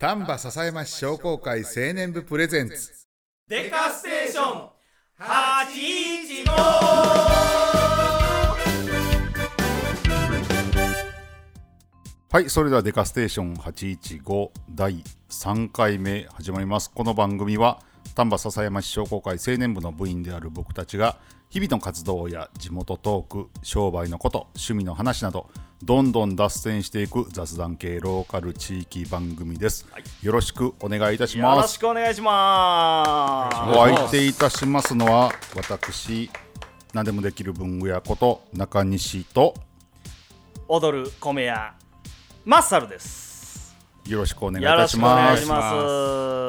丹波篠山市商工会青年部プレゼンツ。デカステーション815はいそれではデカステーション815第3回目始まります。この番組は丹波篠山市商工会青年部の部員である僕たちが日々の活動や地元トーク商売のこと趣味の話などどんどん脱線していく雑談系ローカル地域番組です、よろしくお願いいたしよろしますくお願いしまお相手いたしますのは私何でもできる文具屋こと中西とす踊る米屋マッサルです。よろしくお願いいたします。ます。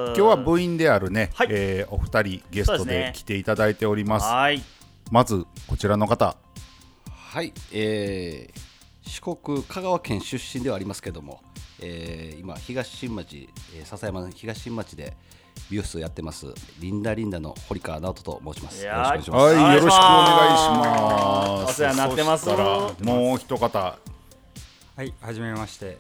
今日は部員であるね、はい。えーお二人ゲストで来ていただいております。はいまずこちらの方はい、えー四国香川県出身ではありますけども、えー今東新町、えー笹山の東新町で美容室をやってますリンダリンダの堀川直人と申します。いよろしくお願いします。はいよろしくお願いしおます世話になってますもう一方はい、はじめまして、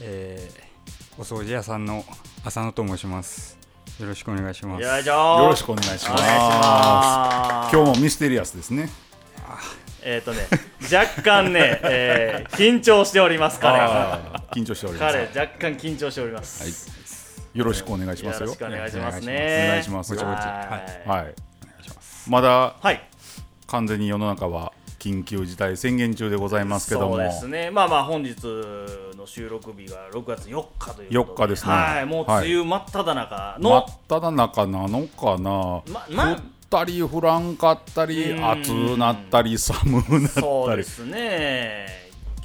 えーお掃除屋さんの浅野と申します。よろしくお願いします。よろしくお願いします。ます。今日もミステリアスですね。えっ、とね若干ね、えー緊張しております彼緊張しております。彼若干緊張しております、よろしくお願いしますよ。よろしくお願いしますおね願いします。はい。はい。まだはい。完全に世の中は緊急事態宣言中でございますけども。そうですね。まあまあ本日の収録日が6月4日ということ4日ですね。はいもう梅雨真っ只中の、真っ只中なのかな、まま降ったり降らんかったりうん。暑なったり寒なったり。そうですね。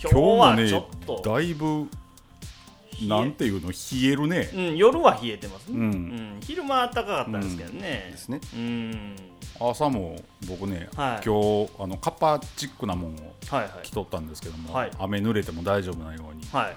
今日今日もはねちょっと、だいぶえなんていうの冷えるね。うん、夜は冷えてますね、うん。うん昼間は暖かかったんですけどね、ですね。うん。朝も僕ね、はい。今日あのカッパチックなもんをはいはい。着とったんですけども、はい。雨濡れても大丈夫なように。はい。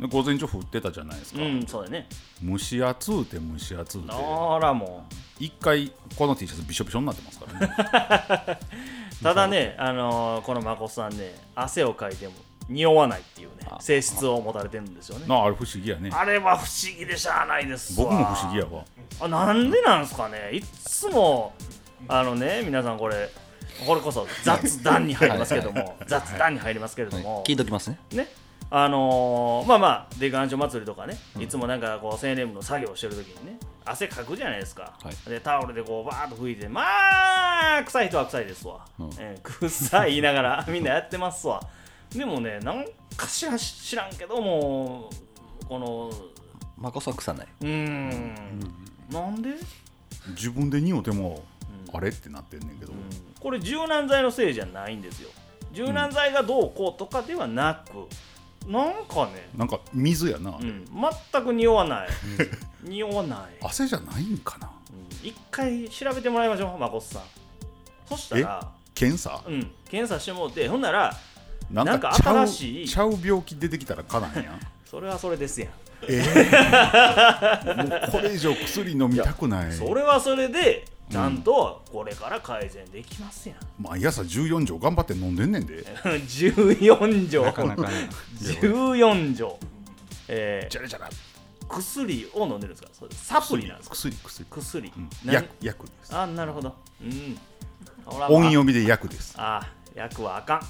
で午前中降ってたじゃないですか、うんそうだね。蒸し暑うて蒸し暑うて。あらもう。一回この T シャツびしょびしょになってますからね。ただね、あのーこのまこさんね汗をかいても匂わないっていうね性質を持たれてるんですよね。なああれ不思議やね。あれは不思議でしゃあないですわ。僕も不思議やわ。あなんでなんですかね。いっつもあのね皆さんこれこれこそ雑談に入りますけども雑談に入りますけれども、聞いときますね。ね。あのーまあまあデカンチョ祭りとかね、いつもなんかこう青年部の作業をしてる時にね汗かくじゃないですか、はい。でタオルでこうバーッと拭いてまあ臭い人は臭いですわ、うん。えー臭い言いながらみんなやってますわでもねなんかしら知らんけどもこのまこさん臭ない。うーん。なんで、自分で匂うても、あれってなってんねんけど、これ柔軟剤のせいじゃないんですよ。柔軟剤がどうこうとかではなく、なんかね、なんか水やな、うん、全く匂わない。匂わない、汗じゃないんかな。うん。一回調べてもらいましょうまこっさん。そしたら検査？うん。検査してもらってほんならなんかかちゃう新しい。ちゃう病気出てきたらかなんや。それはそれですやん。えー、もうこれ以上薬飲みたくない。それはそれでちゃんとこれから改善できますやん、毎朝14錠頑張って飲んでんねんで。14錠なかなかね、14錠えー、じゃらじゃら。薬を飲んでるんですか？それサプリなんですか？薬薬、薬、うん、何？薬薬です。あなるほど。うん。音読みで薬です。ああ薬はあかん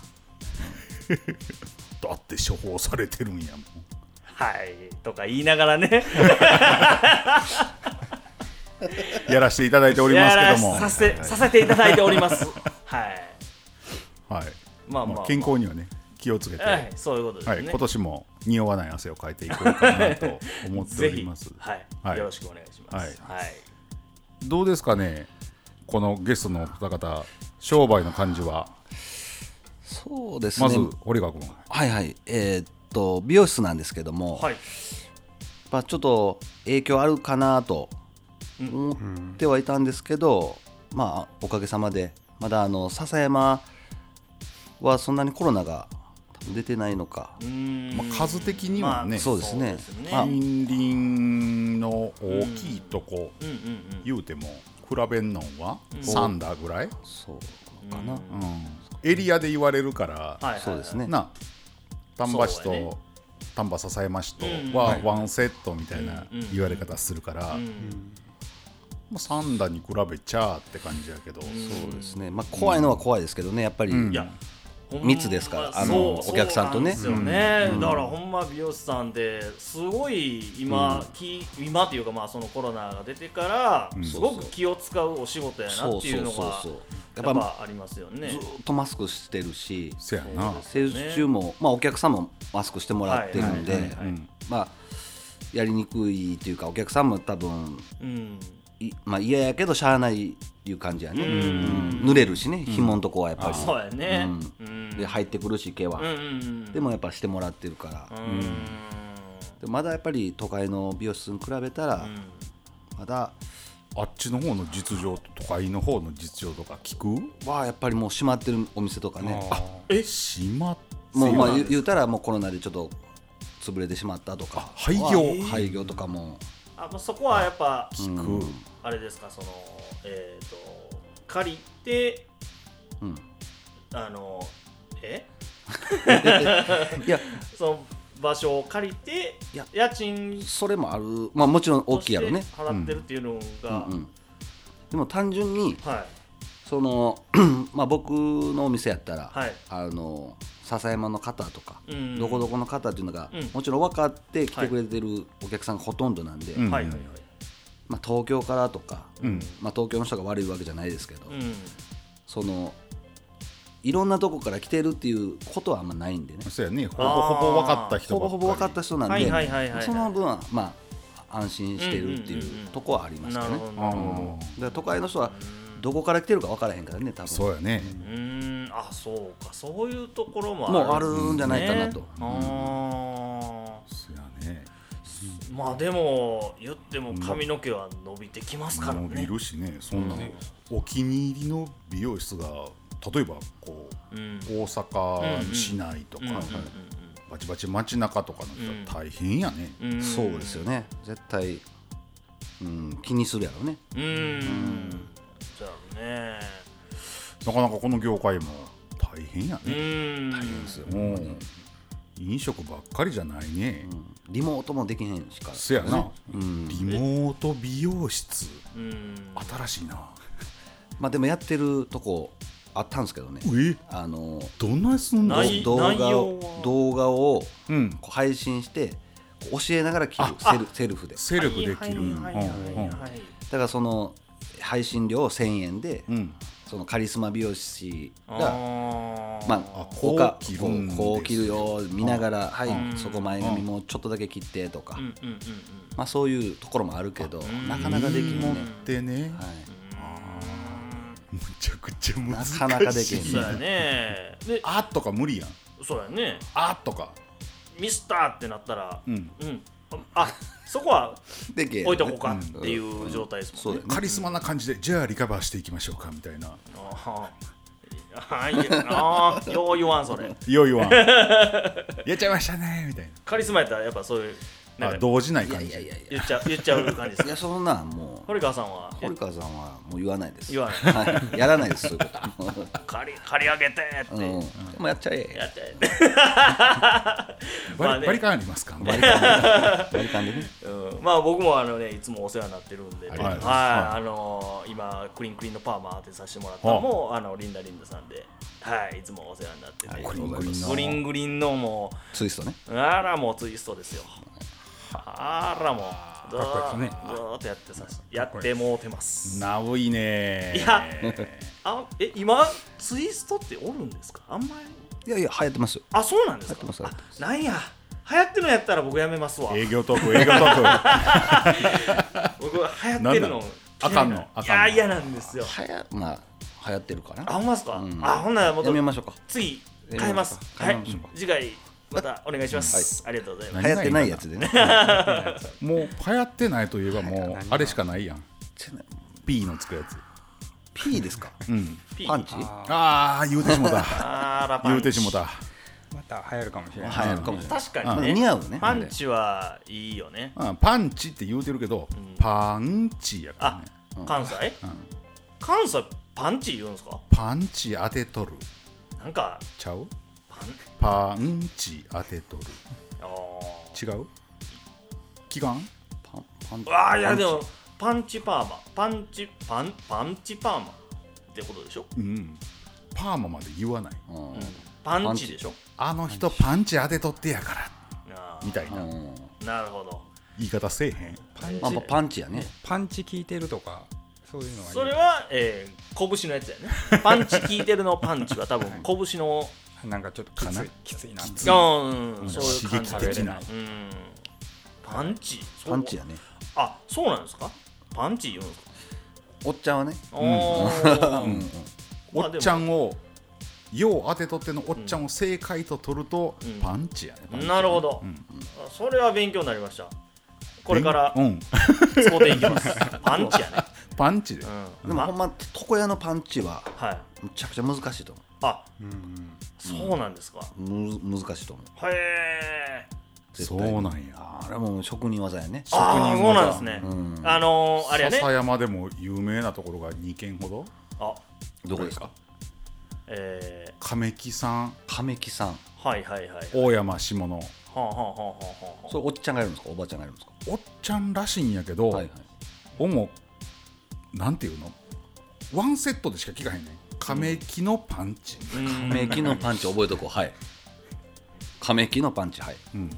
だって処方されてるんやもん。はい。とか言いながらね。やらせていただいておりますけども。やらさせさせていただいております。はい。はい。まあまあ、まあ、健康にはね気をつけて、はいそういうことですね、はい、今年も匂わない汗をかいていこうかなと思っております。はい、はい。よろしくお願いします。はい、どうですかねこのゲストの方商売の感じはそうですね。まず堀川君はいはい。えーっと美容室なんですけども、はい。まあちょっと影響あるかなと思ってはいたんですけど、まあおかげさまでまだあの笹山はそんなにコロナが出てないのか。まあ数的にはね。まあそうですね。近隣の大きいとこうん。うんうん言うても比べんのん。は3打ぐらい、そうかな。うん、エリアで言われるから、はいはいそうですね。な丹波市と丹波篠山市とうん。はワンセットみたいなうん言われ方するから、うん。まあ三田に比べちゃって感じやけど、そうですね、まあ、怖いのは怖いですけどねやっぱり、うん。いや密ですからあのお客さんとね。ですよね、うん。だからほんま美容師さんですごい今、き今っていうかまあそのコロナが出てからうん。すごく気を使うお仕事やなっていうのがそうややっぱありますよね。ずっとマスクしてるし。せやな。そう施術中も、まあ、お客さんもマスクしてもらってるんで、まあやりにくいというかお客さんも多分うん。いまあ嫌やけどしゃあないいう感じやね、うん。うん。濡れるしね紐のとこはやっぱり、そうやね、ううん。で入ってくるし毛は、うんうんうんでもやっぱしてもらってるから、うん。でまだやっぱり都会の美容室に比べたら、うん。まだ。あっちの方の実情と都会の方の実情とか聞く？はやっぱりもう閉まってるお店とかね。あえしまっもうまあ言うたらもうコロナでちょっと潰れてしまったとか。あ廃業。は廃業とかもあまあそこはやっぱ聞く、あれですかそのえっ、と借りてうん。あのえ？いや。その場所を借りて家賃それもある。まあもちろん大きいやろね。払ってるっていうのうんが、うん。でも単純にはいその まあ僕のお店やったら、はい。あの笹山の方とか、うんどこどこの方っていうのが、うん。もちろん分かって来てくれてるお客さんがほとんどなんで、うん。はいまあ、東京からとか、うん。まあ、東京の人が悪いわけじゃないですけど、うんそのいろんなとこから来てるっていうことはあんまないんでね。そうやね。ほぼほぼ分かった人ほぼほぼ分かった人なんで、その分はまあ安心してるっていうとこはありますから都会の人はどこから来てるか分からへんからね多分。そうやね。どうーんあそうか。そういうところももうああるるんじゃないかなと、ねあそうやねーまあでも言っても髪の毛は伸びてきますから伸びねるしね。そんなお気に入りの美容室が例えばこううん。大阪市内とか、うんうんバチバチ街中とかなったら大変やね、うんうん。そうですよね。絶対、うん、気にするやろね。うんじゃあね。なかなかこの業界も大変やうね、ん。大変ですよ、もう飲食ばっかりじゃないね、リモートもできへんしからそやな、うん。リモート美容室。うん。新しいな。まあでもやってるとこあったんですけどね。え？あのどんなやつすんの？ない動画をは。動画をうん。こう配信してこう教えながら切るあセルセルフで。セルフできる。だからその配信料1000円で、うん。そのカリスマ美容師がまああこうこうこう切るよ見ながら、はい、うん。そこ前髪もうちょっとだけ切ってとか、まあそういうところもあるけど、んなかなかできんね、持ってね、はい、むちゃくちゃ難しい。なかなかできんそうやね。であとか無理やん。そうやね。あとか。ミスターってなったらうん。うんあそこはでけ置いとこうかっていう状態ですもんね。カリスマな感じでじゃあリカバーしていきましょうかみたいな。あーあーい。やあーよう言わんそれ。いよいよわん。やっちゃいましたねみたいカリスマやったらやっぱそういうなんあ同時ないいや感じ。いやいやいや言っちゃう言っちゃう感じです。いやそんなんもう。堀川さんは？堀川さんはもう言わないです。言わない。はい、やらないですそういうこと。借り借り上げてって。うん、もうやっちゃえ。やってバリ, まあね。バリカンありますかバリカンで。バリカンでね。うん。まあ僕もあのねいつもお世話になってるんで、ありがとうござい。ますはい。あの今クリンクリンのパーマ当てさせてもらったのもあのリンダリンダさんで、はい。いつもお世話になってて、グリングリンの。もツイストね。うあらもうツイストですよあらもうずーっとやってさやってもうてます。なおいねいやあえ今ツイストっておるんですか？あんまり。いやいや流行ってますよ。あそうなんですか？なんや。流行ってるのやったら僕やめますわ。営業トーク営業トー 僕は流行ってるの。あかんの？あいかんの？や嫌なんですよ。はやまあ流行ってるかな。あほんまですか、うん。あほんならもっとやめましょうか。次変えます。はい。次回またお願いします、ありがとうございます。何流行ってないやつでね。ク もう流行ってないといえばもうあれしかないやん。P のつくやつ。P ですか？うん。ピー。パンチ？ああ言うてしもた。あらパンチ。言うてしもた。また流行るかもしれない、流行るかもしれない確かにね。似合うね。パンチはいいよね。うん。パンチって言うてるけど、パンチやからあね関西、関西パンチ言うんですか？パンチ当てとる。なんかちゃう？パンパンチ当てとる。あ違う？期間パンパンうわあいやでもパンチパーマ。パンチパンパンチパーマ。ってことでしょ、うん。パーマまで言わない。うん。うん、パンチでしょ？あの人パンチ当てとってやから。みたいな。うん。なるほど。言い方せえへん。パンチ。まあまあパンチやね。パンチ効いてるとかそういうのはいい。それは、えー、拳のやつやね。パンチ効いてるのパンチは多分拳のなんかちょっときかな？ついきつい。なってつうん、うん。そういう感じ。刺激的な。うん。パンチ？パンチやね。あそうなんですか？パンチ言うんですか？おっちゃんはね。おー。うん。おっちゃんんをよう当てとってのおっちゃんを正解と取るとうん。パンチやねなるほど、うん。あそれは勉強になりました。これからうん。使うていきます。パンチやね。パンチで。うん。でもほんま床屋のパンチははい。むちゃくちゃ難しいと思あ。うんそうなんですか、うむ難しいと思う。へえそうなんや。あれも職人技やね。ああそうなんですね、うん。あのー、あれやね。笹山でも有名なところが2軒ほど？あ。どこですか？え亀木さん。亀木さん。ー、はいはいはいは大山下のあはあはあはあはあそれおっちゃんがいるんですか？おばちゃんがいるんですか？おっちゃんらしいんやけど、はいはい。おもなんていうの？ワンセットでしか聞かへんねん亀木のパンチ、うん亀木のパンチ覚えとこう。はい。亀木のパンチはい。うん。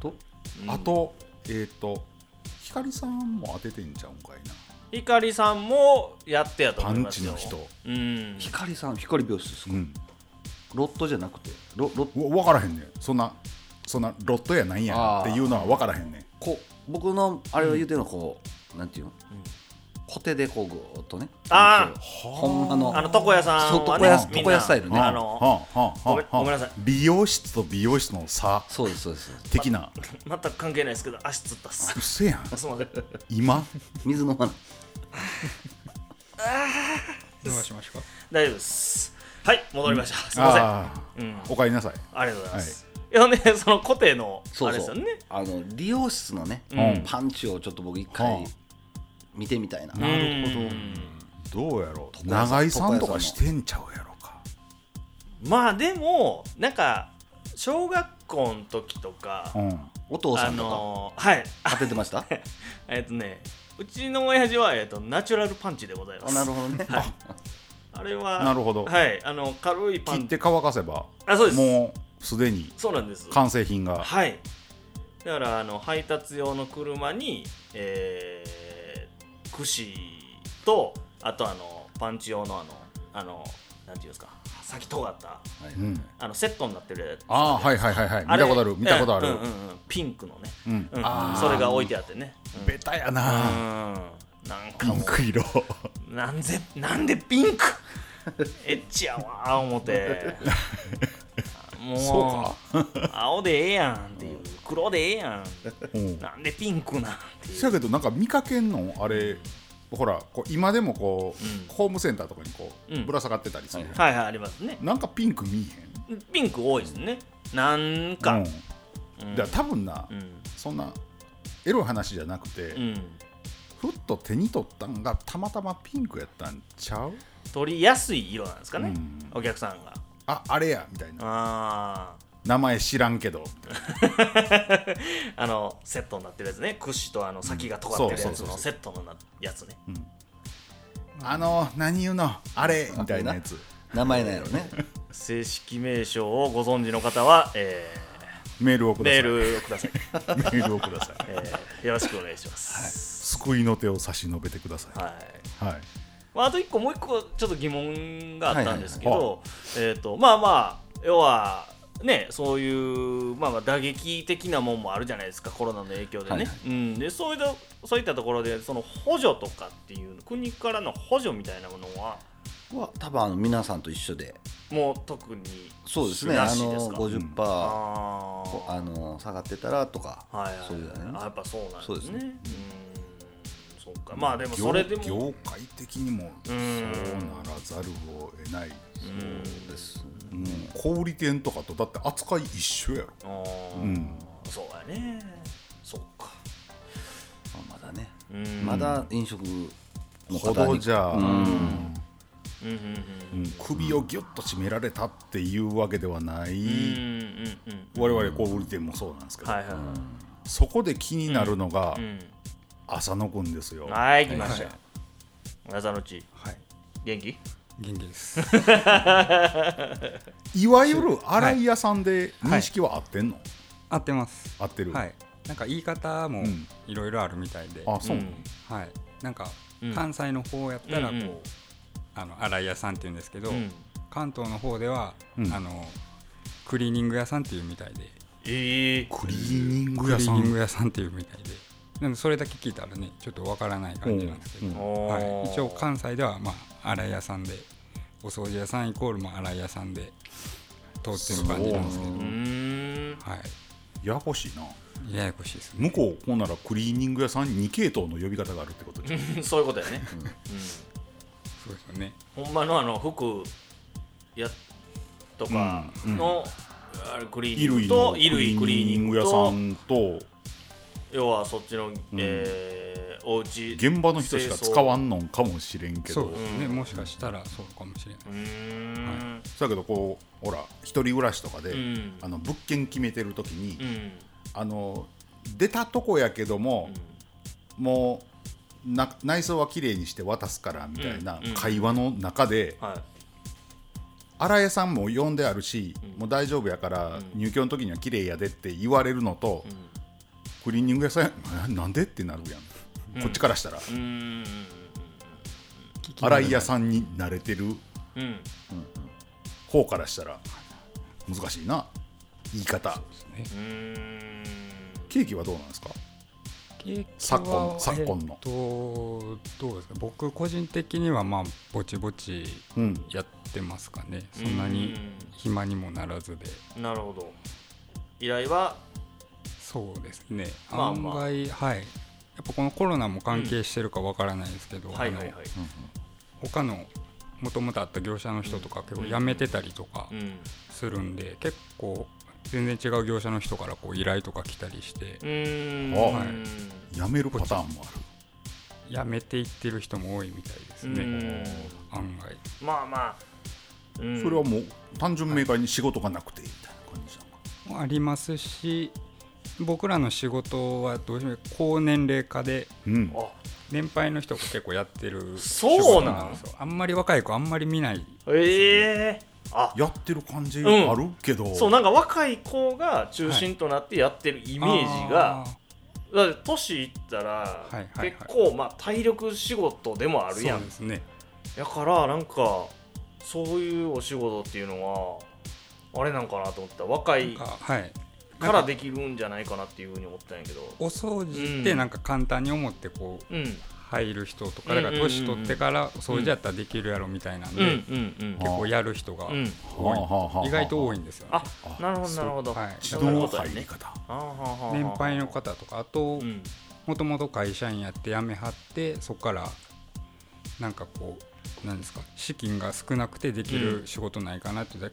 とうん。あとえっ、と光さんも当ててんちゃうんかいな。ひかりさんもやってやとパン思いますよ。チの人。うん。光さん光病室ですか？うん。ロットじゃなくて？ロロわ分からへんねん。そんなそんなロットやないんやっていうのは分からへんねん。こう僕のあれを言うてるのはこう、なんていうの、コテでこうぐーっとねあー。ほんまのあの床屋さん床屋床屋スタイルね。あのはあはあはあごめんなさい。美容室と美容室の差。そうですそうです。的な。全く関係ないですけど足つったっす。うっせやん。すいません。今？水飲まない。どうしましょう？か大丈夫です。はい戻りました、すいません。おかえりなさい。ありがとうございます、い、やねその固定のあれですよね。あの理容室のね、うん。パンチをちょっと僕一は回あ見てみたいな、なるほうん。どどうやろう。長井さんとかしてんちゃうやろか。まあでもなんか小学校の時とか、うん。あお父さんとかのーはい。当ててました？えっとねうちの親父は、えっと、ナチュラルパンチでございまあすなるほどね、あれはなるほど。はい。あの軽いパンチ。切って乾かせばあそうです。もうすでにそうなんです。完成品が。はい。だからあの配達用の車にえー、串とあとあのパンチ用のあのあのなんていうんですか先尖ったはい。うん。あのセットになってるやつ。ああはいはいはいはい。見れたことある見たことある。うんうんうん、ピンクのね、うん。うんあー。それが置いてあってね、うん。ベタやうなん。なんかピンク色。なんでなんでピンク？エッチやわ思って もうそう青でええやんっていう黒でええやんう。ん。なんでピンクなんせやけどなんか見かけんの？あれほらこう今でもこう、うん。ホームセンターとかにこう、うん。ぶら下がってたりする、はいはいありますね。なんかピンク見えピンク多いですね。なんへんか、うん。うん。だから多分な、うん。そんなエロい話じゃなくて、うん。ふっと手に取ったんがたまたまピンクやったんちゃう取りやすい色なんですかね、うんお客さんがああれやみたいな。あ名前知らんけど。ー あのセットになってるやつね。串とあの先が尖ってるやつそうそうそうそう。のセットのなやつね。あの何言うの？あれ？みたいな。やつ名前なんやろね。正式名称をご存知の方は、えメールをくー、ださい。メールをください、メールをください。えーよろしくお願いします、救いの手を差し伸べてください。はい。はいまあ、あと一個もう一個ちょっと疑問があったんですけど、えっ、とまあまあ要はねそういうまあまあ打撃的なもんもあるじゃないですかコロナの影響でね、はいはうん、でそういったそういったところでその補助とかっていう国からの補助みたいなものはは多分あの皆さんと一緒で。もう特にそうですねあのなしですか50%、あー。あの下がってたらとか、はいはいはい。そういうのね。あやっぱそうなんですね。ね。うんそうか。まあでもそれでも。業業界的にもそううんならざるを得ない、うん。です。うん、小売店とかとだって扱い一緒やろ。あー。うん。そうやね。そっか。まあまだね、うん。まだ飲食のほ方に。どじゃ。あ、うん。首をギュッと締められたっていうわけではない、うん。うん。うん。我々小売店もそうなんですけど、はいはいはい。そこで気になるのがうん浅野くんですよ、はい来ましたは朝のちはい。元気？元気です。いわゆる洗い屋さんで認識は合ってんの、合ってます。合ってる、はい。なんか言い方もうん。いろいろあるみたいで、あそう、うん。はい。なんかうん。関西の方やったらこう、うんうん。あの洗い屋さんって言うんですけど、うん。関東の方では、うん。あのクリーニング屋さんっていうみたいで。ええクリーニングクリーニン屋さんグ屋さんっていうみたいでなんでそれだけ聞いたらねちょっとわからない感じなんですけど、はい、一応関西ではまあ洗い屋さんでお掃除屋さんイコールまあ洗い屋さんで通ってる感じなんですけど、はい。ややこしいな。ややこしいですね。向こうほんならクリーニング屋さん2系統の呼び方があるってことじゃん。そういうことやね、そうですよね。うん、ほんまのあの服やとかの、あれクリーニング衣類のと衣類クリーニング屋さとんと要はそっちの、えーおうち現場の人しか使わんのんかもしれんけど。そうですね、うん。もしかしたらそうかもしれない。うーん。だけどこうほら一人暮らしとかで、うん。あの物件決めてる時に、うん。あの出たとこやけども、もうな内装は綺麗にして渡すからみたいな会話の中で、はい。洗い屋さんも呼んであるし、うん。もう大丈夫やから、ん。入居の時には綺麗やでって言われるのと、クリーニング屋さんなんでってなるやん、こっちからしたら、うーん洗い屋さんに慣れてる。うん。方からしたら難しいな。言い方。うーん。ケーキはどうなんですか？ケーキは昨今昨今の。えっとどうですか？僕個人的にはまあぼちぼちうん。やってますかね。そんなに暇にもならずで。なるほど。依頼はそうですね。まあまあ。案外はい。やっぱこのコロナも関係してるかわからないですけど、はいはいはい。あの他のもともとあった業者の人とか結構辞めてたりとかうん。するんで、結構全然違う業者の人からこう依頼とか来たりして。はい。やめるパターンもある。辞めていってる人も多いみたいですね。うん。案外。まあまあ。うん。それはもう単純明快に仕事がなくてみたいな感じなのか。ありますし僕らの仕事はどうしても高年齢化でうん。あ。年配の人が結構やってるそうなんですよ。あんまり若い子あんまり見ない。ええ。あ。やってる感じうん。あるけど、そうなんか若い子が中心となってやってるイメージが、あだって年いったら、結構まあ体力仕事でもあーるやん。そうですね。だからなんかそういうお仕事っていうのはあれなんかなと思った。若いかはいからできるんじゃないかなっていうふうに思ったんやけど。お掃除ってなんか簡単に思ってこううん。入る人とかうんだから年取ってからお掃除やったらできるやろみたいなんうんでうんうん。結構やる人がうん。多い。意外と多いんですよね。あなるほどなるほど、はい。自動入り方。年配の方とかあとうん。もともと会社員やって辞めはってそこからなんかこうなんですか資金が少なくてできる仕事ないかなってでうん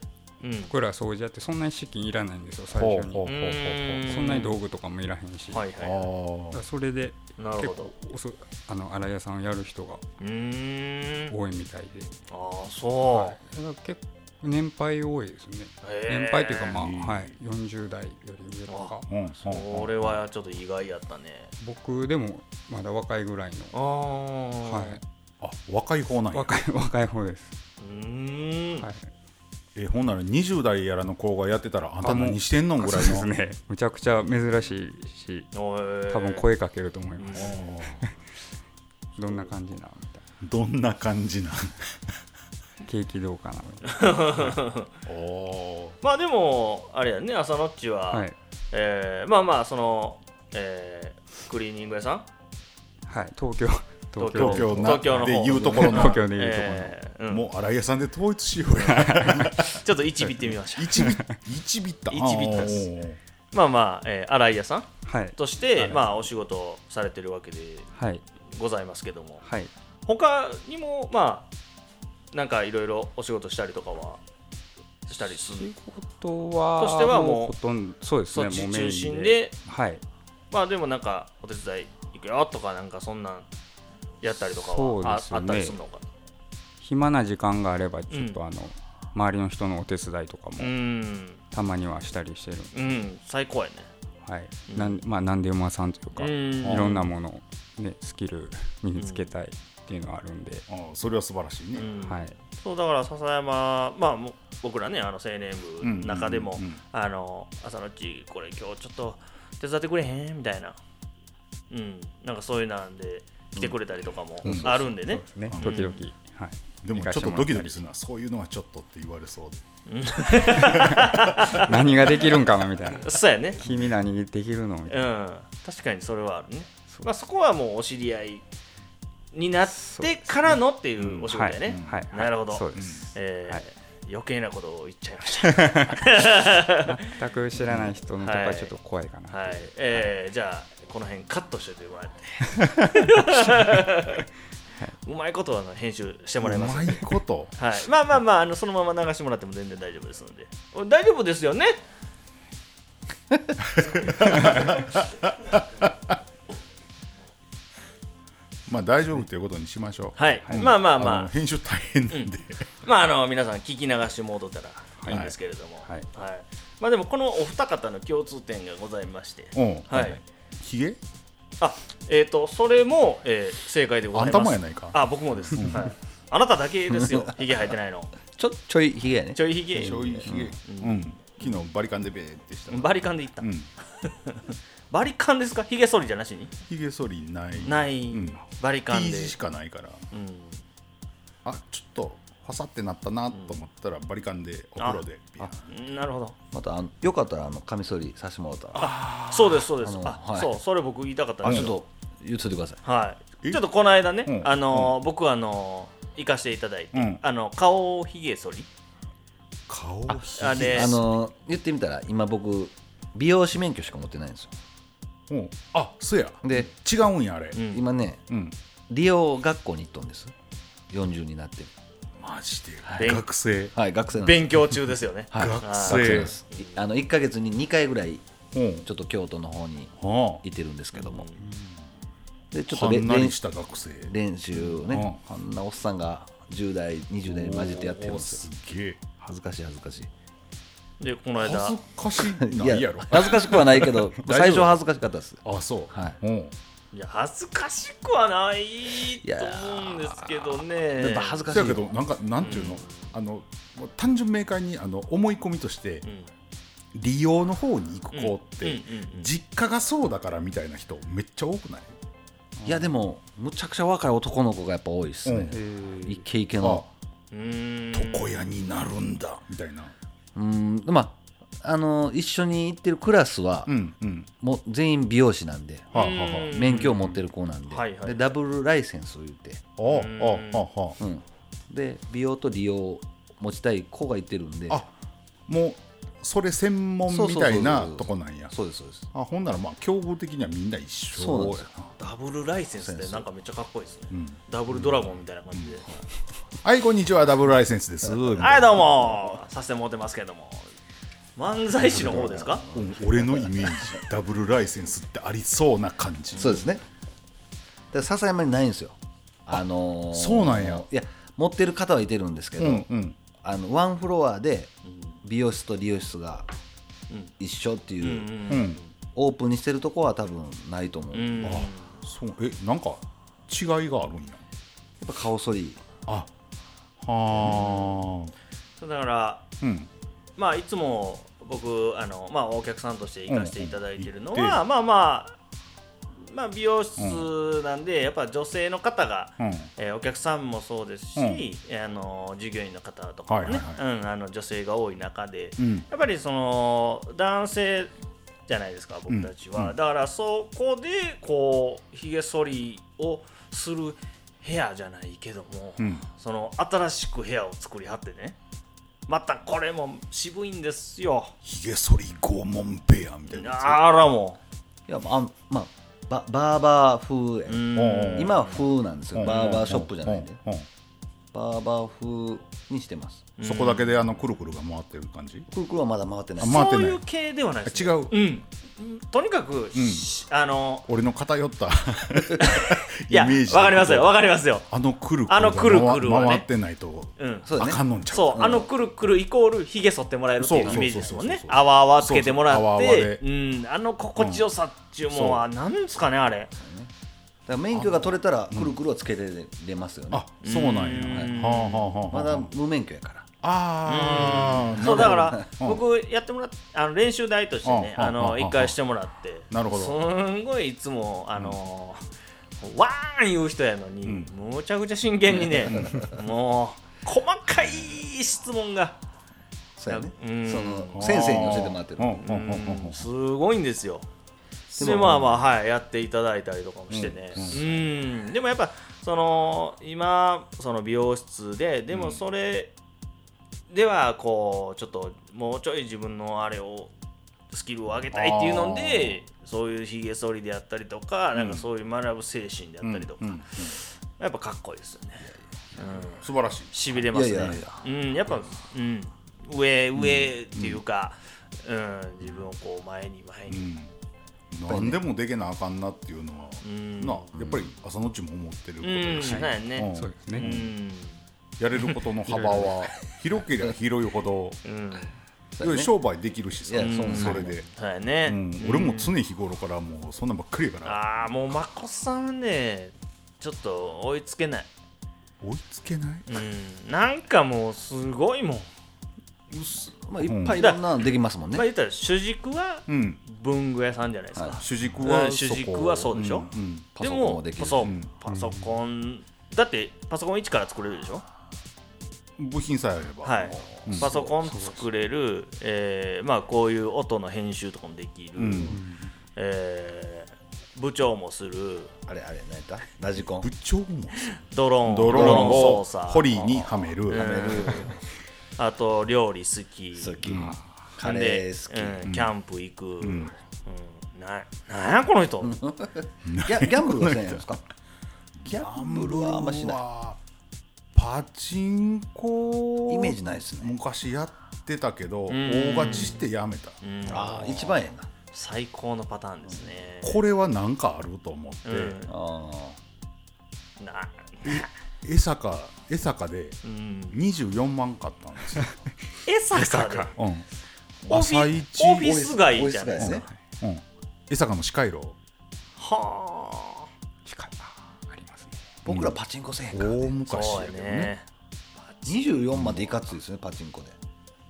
僕ら掃除やってそんなに資金いらないんですよ最初に。ほうほうほうほう。うーそんなに道具とかもいらへんし、はいあはー。だからそれで結構おそあの洗い屋さんをやる人が多いみたいで、ああそはい、だから結構年配多いですね。年配というかまあ、はい、40代より上とか。うんうんそれはちょっと意外やったね。僕でもまだ若いぐらいあの、あはい、あ若い方なんや。若い若い方です、うーん、はい、えほんなら20代やらの子がやってたらあんた何してんのぐらいの。ね。むちゃくちゃ珍しいし多分声かけると思います、あどんな感じなみたいーどんな感じなケーキどうかな？みたいおー。まあでもあれやね朝のっちは、なはい、えーまあまあその、えークリーニング屋さん？はい、東京東京東京な東京の方で言うところの東京でいうところ。の、えーうん。もう洗い屋さんで統一しようや。ちょっと一ビってみましょう。一ビ一ビった。一ビったっす。まあまあ、えー、洗い屋さんはい。として、はい。まあお仕事をされてるわけではい。ございますけども。はい。他にもまあなんかいろいろお仕事したりとかはしたりする？仕事はとしてはもうほとんどそうですねそっち中心で？はい。まあでもなんかお手伝い行くよとかなんかそんなんやったりとかそうはあ,、ですよね。あったりするのか。暇な時間があればちょっとあの、周りの人のお手伝いとかもうん。たまにはしたりしてる、うん最高やね。はい。なんまあ何で馬さんというか、うん。いろんなものを、ね、スキル身につけたいっていうのがあるんで、ああそれは素晴らしいね、うん。はい。そうだから笹山まあ僕らねあの青年部の中でも、うんうんうんうん。あの朝のうちこれ今日ちょっと手伝ってくれへんみたいな。うん。なんかそういうなんで来てくれたりとかもあるんでね、ね。うん。時々、はい。でもちょっとドキドキするなそういうのはちょっとって言われそうで。何ができるんかなみたいな。そうやね。君何できるのみたいな。うん。確かにそれはあるね。まあ、そこはもうお知り合いになってからのっていうお仕事やね、はい、はい、なるほど。そうです、えーはい。余計なことを言っちゃいました。全く知らない人のとかはいちょっと怖いかな、はい、えーじゃあこの辺カットしててもらって、うまいことはあの編集してもらいます。うまいこと？はい、まあまあまああのそのまま流してもらっても全然大丈夫ですので。お大丈夫ですよね？まあ大丈夫ということにしましょう。はい、うん。まあまあまあ。の編集大変なんで、まああの皆さん聞き流してもうとったらいいんですけれども、はい。まあでもこのお二方の共通点がございまして、う。んはい、ひげあえっ、とそれも、えー正解でございます。あんたもやないか。あ僕もです、はい、あなただけですよ ひげ生えてないの。ちょちょいひげやね。ちょいひげちょいひげうん。昨日バリカンでベーってした。バリカンでいった、うん。バリカンですか？ひげ剃りじゃなしに？ひげ剃りない。ない、うん。バリカン T で字しかないから。うん。あちょっとファサってなったなと思ったらバリカンでお風呂でなるほど。またあのよかったらあのカミソリさせてもらったら。そうですそうです。あのあ、はい。そうそれ僕言いたかったんですよ。あちょっと言っといてください。はい。え？ちょっとこの間ね、うん。あのー僕あのー行かせていただいて、うん。あの顔ひげ剃り？顔ひあれ。あの言ってみたら今僕美容師免許しか持ってないんですよ。う。んあそや。で違うんやあれ。うん。今ねうん。理容学校に行っとんです。40になってマジで。勉学生。はい学生勉強中ですよね、はい。学学生生です。いあの1か月に2回ぐらいうん。ちょっと京都の方には行ってるんですけども。でちょっとれ練んなりした学生。練習をねあんなおっさんが10代20代に混じってやってるんです。よすげえ。恥ずかしい恥ずかしい。でこの間。恥ずかしいないやろ。恥ずかしくはないけど 最初は恥ずかしかったです。あそう。はい。うんいや恥ずかしくはないと思うんですけどね。やっぱ恥ずかしそい。やけどなんかなんていうの、あのもう単純明快にあの思い込みとして、利用の方に行く子って、うんうんうんうん。実家がそうだからみたいな人めっちゃ多くない？いやでもむちゃくちゃ若い男の子がやっぱ多いですね。イケイケの。床屋になるんだみたいな。うんまああの一緒に行ってるクラスはうんうん。もう全員美容師なんではあはうん。免許を持ってる子なんではいはい。でダブルライセンスを言って。うん。で美容と利用を持ちたい子がいてるんで。もうそれ専門みたいなとこなんや。そうですそうです。あほんならまあ競合的にはみんな一緒やそうなんダブルライセンスってなんかめっちゃかっこいいですね、ん。ダブルドラゴンみたいな感じで、はいこんにちは。ダブルライセンスです、うんはいどうも。させてもらってますけども漫才師の方ですか？俺のイメージダブルライセンスってありそうな感じ。そうですね。で笹山にないんですよ。あのーそうなんや。いや持ってる方はいてるんですけど、うんうん。あのワンフロアで美容室と理容室が一緒っていう、うんうんオープンにしてるとこは多分ないと思う、うん、うんあそう。えなんか違いがあるんや。やっぱ顔剃り。あはそうだからあうんまあいつも僕あの、まあ、お客さんとして行かせていただいてるのは、うんうん。まあまあまあ美容室なんで、やっぱ女性の方が、うん。えーお客さんもそうですし、うん。あの従業員の方とかもね、はいはいうん、あの女性が多い中で、うん。やっぱりその男性じゃないですか僕たちは、だからそこでこうひげ剃りをする部屋じゃないけども、うん。その新しく部屋を作りはってねまたこれも渋いんですよ。ひげ剃り拷問ペアみたいなやつ。あらもいやあんまあババーバー風や今は風なんですよ、うん。バーバーショップじゃないんで、うん。うんバーバー風にしてます。そこだけであのくるくるが回ってる感じ？くるくるはまだ回ってない。あ回ってない。そういう系ではないです、ね、違う。うん。とにかく、しあの俺の偏った いやイメージ。わかりますよ。わかりますよ。あのくるくるあのくるくるはね。回ってないとうん。あそうだね。かんのんちゃう。そう、あのくるくるイコールひげ剃ってもらえるっていうそうイメージですもんね。そうそうそう。そう泡泡つけてもらっそうそう泡々で。てうん。あの心地よさっていうものは何ですかねあれら免許が取れたらくるくるはつけれれますよね、あそうなんや。はあはあはまだ無免許やから。ああそうだからうん。僕やってもらっあの練習台としてねあの一回してもらって。なるほど。すんごいいつもあのわーん言う人やのにん。むちゃくちゃ真剣にねもう細かい質問が。そうやね。うん。その先生に教えてもらってる。すごいんですよでまあまあはいやっていただいたりとかもしてね。うん。でもやっぱその今その美容室ででもそれではこうちょっともうちょい自分のあれをスキルを上げたいっていうのでそういうひげ剃りであったりとか、なんかそういう学ぶ精神であったりとか、うん。うん。やっぱかっこいいですよね。素晴らしい。しびれますね。うん。やっぱうん。上上っていうか、うん。自分をこう前に前に、何でもでけなあかんなっていうのは、ん。なやっぱり朝のうちも思ってることうん、だし、そうですね、うん、やれることの幅は 広ければ広いほど商売できるしさ、そうそれで、そうやね。うん。俺も常日頃からもうそんなんばっかりやから。ああ、もうまこさんはね、ちょっと追いつけない。追いつけない？うん、なんかもうすごいもん。まあ、いっぱいいろんなのできますもんね、まあ言ったら主軸はうん。文具屋さんじゃないですか。はい。主軸はうん主軸はそうでしょ？うん。うん。パソコンもできる。そう、うん。パソコン、だってパソコン一から作れるでしょ？部品さえあれば、はい。うん。パソコン作れる、えーまあこういう音の編集とかもできる、うん。えー部長もする、あれあれ何やった？ラジコン。部長もドローン。ドローンを操作。ホリーにはめる、うんあと料理好き。好き、うん。カレー好き、でうん。キャンプ行く、うん。ななんやこの人、ギャギャンブルはせんやんですか？ギャンブルはあんましない。はパチンコイメージないですね。昔やってたけどん。大勝ちしてやめた。うん。ああ一番ええな。最高のパターンですね。これは何かあると思って、うん。あな江坂江坂でうん。24万買ったんですよ、江坂で？うん、オフ朝ィ一。オフィス街じゃないですか。オフィス街うん、江坂の司会路。は近いあありますね。僕らパチンコせえへんから、ね、あ大昔そうややけどね。ね。24までいかついですねパチンコで。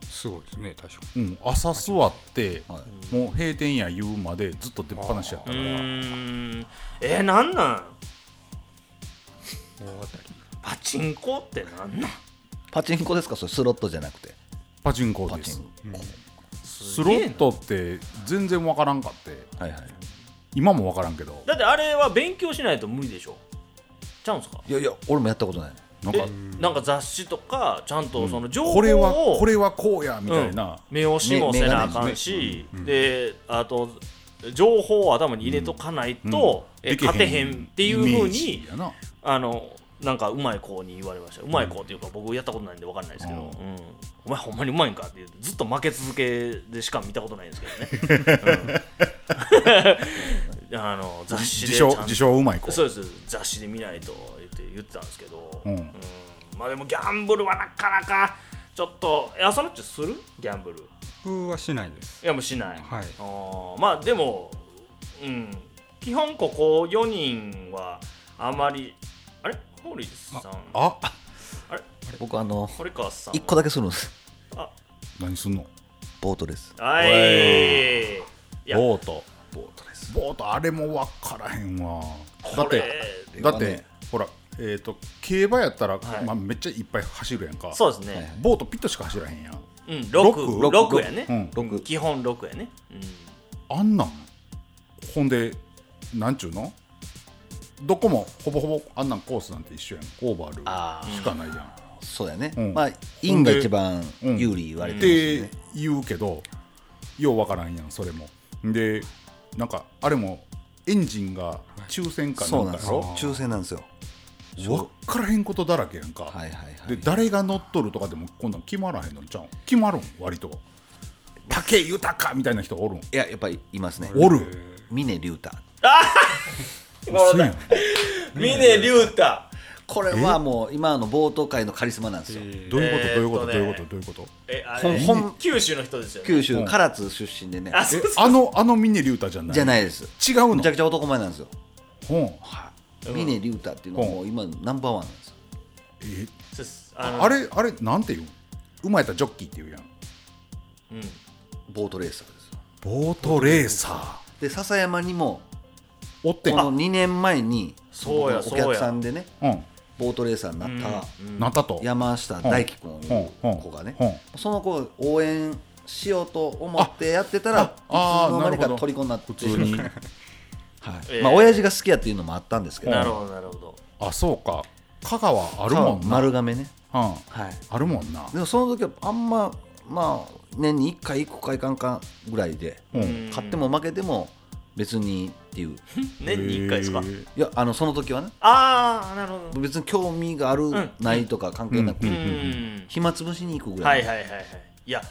すごいですね確かうん、朝座って、はい。もう閉店や言うまでずっと出っ放しやったうから、えー、なんなん？に 大当たりパチンコってなんなん？パチンコですか？それスロットじゃなくて。パチンコパチですンコ、スロットって全然わからんかって。はいはい。今もわからんけど。だってあれは勉強しないと無理でしょ。ちゃうんすか？いやいや俺もやったことない。なんか。えなんか雑誌とかちゃんとその情報を、これはこれはこうやみたいな、目押しもせなあかんし、であと情報を頭に入れとかないと、えでき勝てへんっていうふうイメーにジやな。あのなんかうまい子に言われました。うまい子っていうか僕やったことないんで分かんないですけど、うん。うん。お前ほんまにうまいんかって言ってずっと負け続けでしか見たことないんですけどね、うん。あの雑誌で自称自称うまい子。そうです。雑誌で見ないと言って言ってたんですけど、うん。うん。まあでもギャンブルはなかなかちょっとえ朝のっちする？ギャンブル。僕はしないです。いやもうしない、はい。あー。まあでもうん。基本ここ4人はあまりあれ堀さんあ僕あの堀川さん。1個だけするんです。あ。何すんの？ボートです。はい。ボート。ボートです。ボートあれもわからへんわ。だこってれだってほらえっ、と競馬やったら、はい。まあ、めっちゃいっぱい走るやんか。そうですね、ボートピットしか走らへんやん。うん六6六？六やね、うん。六基本6やね、うん。あんなん？ほんでなんちゅうの？どこもほぼほぼあんなんコースなんて一緒やん。オーバールあしかないやん。そうやね、うん。まあインが一番有利言われてますってね、言うけどようわからんやんそれも。でなんかあれもエンジンが抽選かなそうなんですよ。んかやろ抽選なんですよ。分からへんことだらけやんか、はいはいはい。で誰が乗っとるとかでもこんなん決まらへんのちゃうん？決まるん？割と。武豊みたいな人おるん？いややっぱりいますね。おる。峰竜太。そうやん 峰竜太。これはもう今の冒頭会のカリスマなんですよ。どういうこと？えどういうこと？どういうこと？どういうこと？ほえあれんほん九州の人ですよね。九州唐津出身でね。あそうえあのあの峰竜太じゃない？じゃないです。違うの？めちゃくちゃ男前なんですよ。ほん。峰竜太っていうのはもう今ナンバーワンなんですよ。え？そうです。あのあれあれなんて言う？ん馬やったらジョッキーって言うやん。うん。ボートレーサーですよ。ボートレーサで笹山にもーおってんこの2年前にそうやお客さんでねうん。ボートレーサーになったうんなったと。山下大輝君いう子がねその子を応援しようと思ってやってたらいつああの間にか虜になって普通に。はい。えー。まあ親父が好きやっていうのもあったんですけど。なるほどなるほど。あそうか。香川あるもんな。丸亀ね。うん。はい。あるもんな。でもその時はあんままあ年に1回行くか行かんかぐらいでうん。勝っても負けても別にっていう。年に1回ですか？いやあのその時はね。ああなるほど。別に興味がある、んないとか関係なく、ううん。暇つぶしに行くぐらい、はいはいはいはい。いや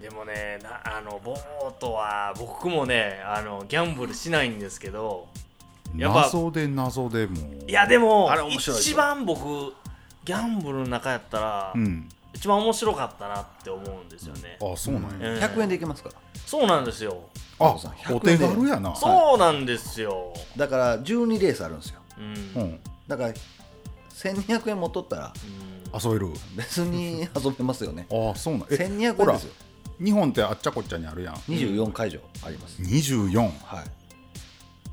でもねなあのボートは僕もねあのギャンブルしないんですけどやっぱ謎で謎でもう。いやでもあれ面白いです一よ番僕ギャンブルの中やったら、うん。一番面白かったなって思うんですよね、あそうなんや、うん。100円で行けますから。そうなんですよあお手軽やな。そうなんですよ、だから12レースあるんですよ。うん。うん。だから1200円持っとったら遊べる。別に遊べますよね。あそうなん。え1200ほら円ですよ。日本ってあっちゃこっちゃにあるやん。24会場あります、24もは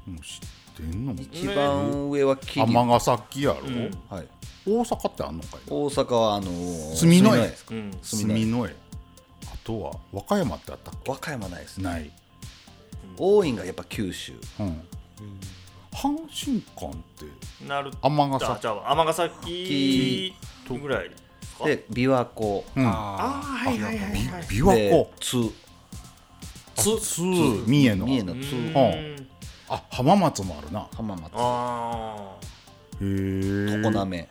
う知ってんの？い一番上は桐生尼崎やろ、うん。はい、大阪ってあんのかい？大阪はあのー住之江。です。かうん。住之江。あとは和歌山ってあったっ和歌山ないですけない、多いんがやっぱ九州。うん、阪神間ってなるあ尼崎。じゃあ尼崎ぐらいで琵琶湖。うん。ああはいはいはいはい。び琵琶で湖津。つつ三重の。三重のう津。ん。あ浜松もあるな。浜松。あへえ常滑。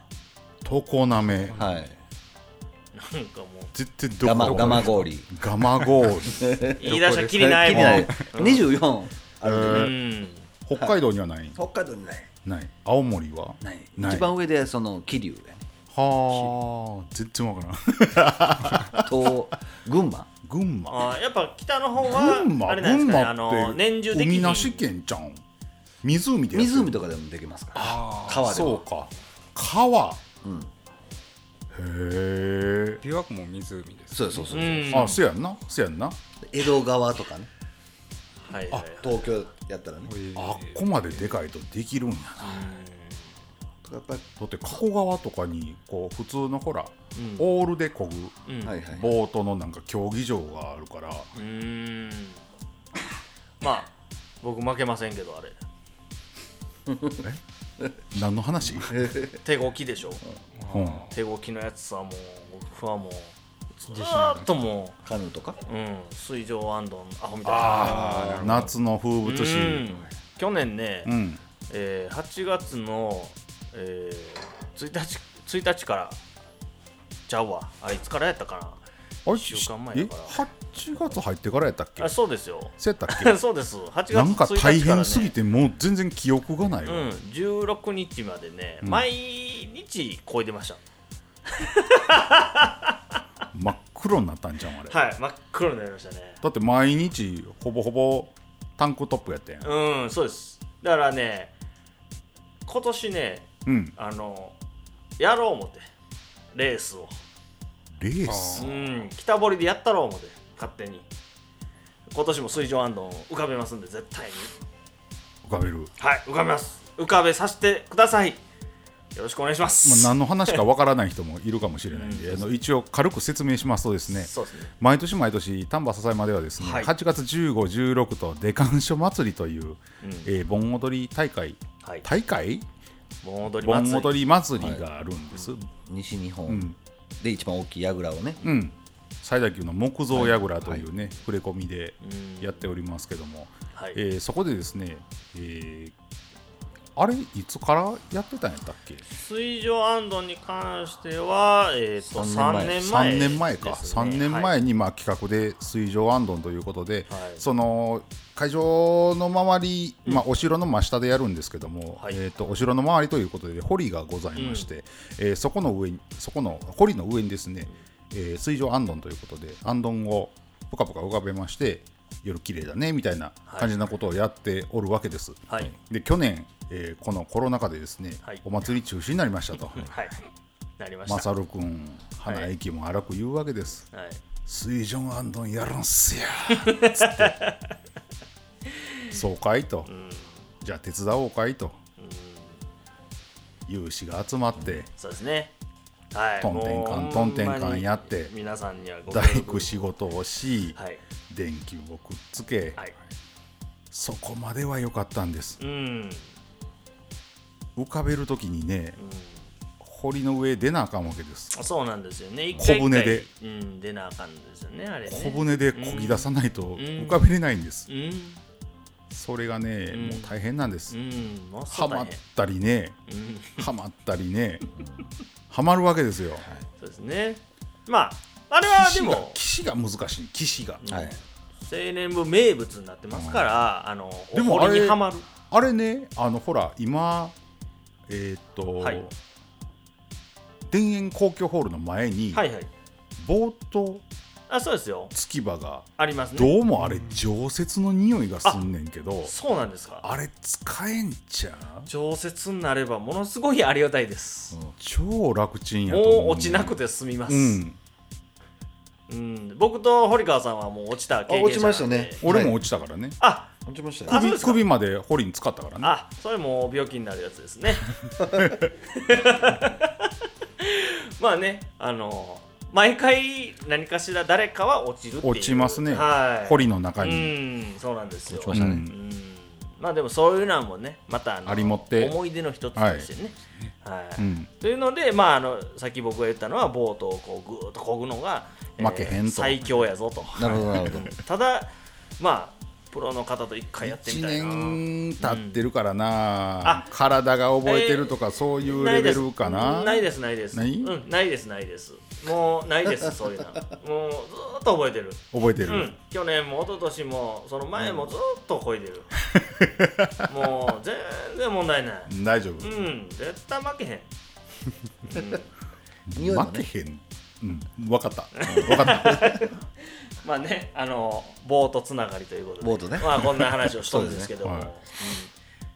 常滑。はい。あなんかも絶対どこガマガマ氷。ガマゴールう言い出したらきりないもん。気になる24あるんでうねん。北海道にはない、北海道にない。ない。青森は？ない。ない。一番上でその桐生やね。はあ全然わからん。と群馬。群馬？あーやっぱ北の方は群馬？あれなんです群かねあの馬って年中できひん海なし県ちゃうん？湖でやってる。湖とかでもできますから。あ川でも。そうか。川。うんへえ琵琶湖も湖ですそうそうそうう。ん。あそやんな。そやんな。江戸川とかね。はいはいはい。東京やったらね。あっこまででかいとできるんやな。やっぱり。だって加古川とかにこう普通のほら、うん。オールで漕ぐうん。はいはいボートのなんか競技場があるから。うーん。まあ僕負けませんけどあれ。何の話、手動きでしょ。うん、手動きのやつはもう僕はもうずーっともカヌーとかう、うん、水上アンドンアホみたいな。夏の風物詩。うん。去年ね、うん。えー8月の、えー、1日1日からちゃうわあいつからやったかあれ週間前えだから。8月入ってからやったっけ？なあそうですよ。そうやったっけ？そうです。8月1日なんか大変すぎてもう全然記憶がないわ、うん、16日までね、うん。毎日こいでました。真っ黒になったんじゃんあれ、はい真っ黒になりましたね。だって毎日ほぼほぼタンクトップやったやん。うんそうです。だからね今年ねうん。あのやろう思ってレースをレース。うん。北堀でやったろう思って勝手に。今年も水上アンドン浮かべますんで絶対に。浮かべる、はい浮かべます。浮かべさせてください。よろしくお願いしままあ、す、何の話かわからない人もいるかもしれないんで、うん。あの一応軽く説明しますとですねそうですね。毎年毎年丹波篠山ではですね、はい。8月15、16と出鑑書祭りという、うん。えー盆踊り大会はい。大会？盆踊り盆祭りがあるんです、西日本。うんで一番大きい櫓をね。うん、最大級の木造櫓というね、触れ込みでうんやっておりますけども、はい。えーそこでですね、えーあれいつからやってたんやったっけ？水上アンドンに関しては、えー、と三3年年前3年前か、ね3年前にまあ企画で水上アンドンということで、はい。その会場の周り、まあ、お城の真下でやるんですけども、はい。えー、とお城の周りということで堀がございまして、えーそこの上にそこの堀の上にですね、えー水上アンドンということでアンドンをぷかぷか浮かべまして夜綺麗だねみたいな感じなことをやっておるわけです。はい。で去年、えーこのコロナ禍でですね、はい。お祭り中止になりましたと。はい。なりました。マサル君花息も荒く言うわけです、はい。水上アンドンやるんすや。つって。そうかいと、じゃあ手伝おうかいと、有志が集まって。そうですね。はい。トンテンカントンテンカンやって。皆さんには大力。工仕事をし、はい電気をくっつけ、はい。そこまでは良かったんです。うん。浮かべる時にね、堀の上出なあかんわけです。そうなんですよね。一小舟で。うん出なあかんですよねあれね。小舟で漕ぎ出さないと浮かべれないんです、うん。それがね、ん。もう大変なんです、うん。もうはまったりね、うん。はまったりね、はまるわけですよ。そうですね。まああれはでも騎士が難しい、騎士が。はい。青年部名物になってますからあのでもお堀にはまる。あれね、あのほら、今、えーっと、はい。田園公共ホールの前に、はいはい。ボートあそうですよ。つき場が、ありますね。どうもあれ、常設の匂いがすんねんけど、そうなんですか。あれ使えんちゃう？常設になればものすごいありがたいです、超楽ちんやもと思う。う落ちなくて済みます、うん、うん。僕と堀川さんはもう落ちた経験落ちましたね。俺も落ちたからね。あ落ちましたよ。首首まで堀に使ったからね。あそれもう病気になるやつですね。まあねあの毎回何かしら誰かは落ちるっていう。落ちますね、はい。堀の中うに。んそうなんですよ。落ちましたね。うん。まあでもそういうのもねまたありもって。思い出の一つですよね、はい。うんというのでまああのさっき僕が言ったのはボートをこうぐーっと漕ぐのが、負けへんと。最強やぞと。なるほどなるほど。ただまあプロの方と一回やってみたいな。1年経ってるからな、あ体が覚えてるとかそういうレベルかな、ないですないです。ない？うん、ないですないです。もうないです そういうの。もうずーっと覚えてる。覚えてる、うん、去年も一昨年もその前もずっとこいでる、もう全然問題ない。大丈夫、うん。絶対負けへん、うん。負けへんうん。分かった。分かった。まあねあのボートつながりということで。ボートね。まあこんな話をしたんですけども、ね。うん。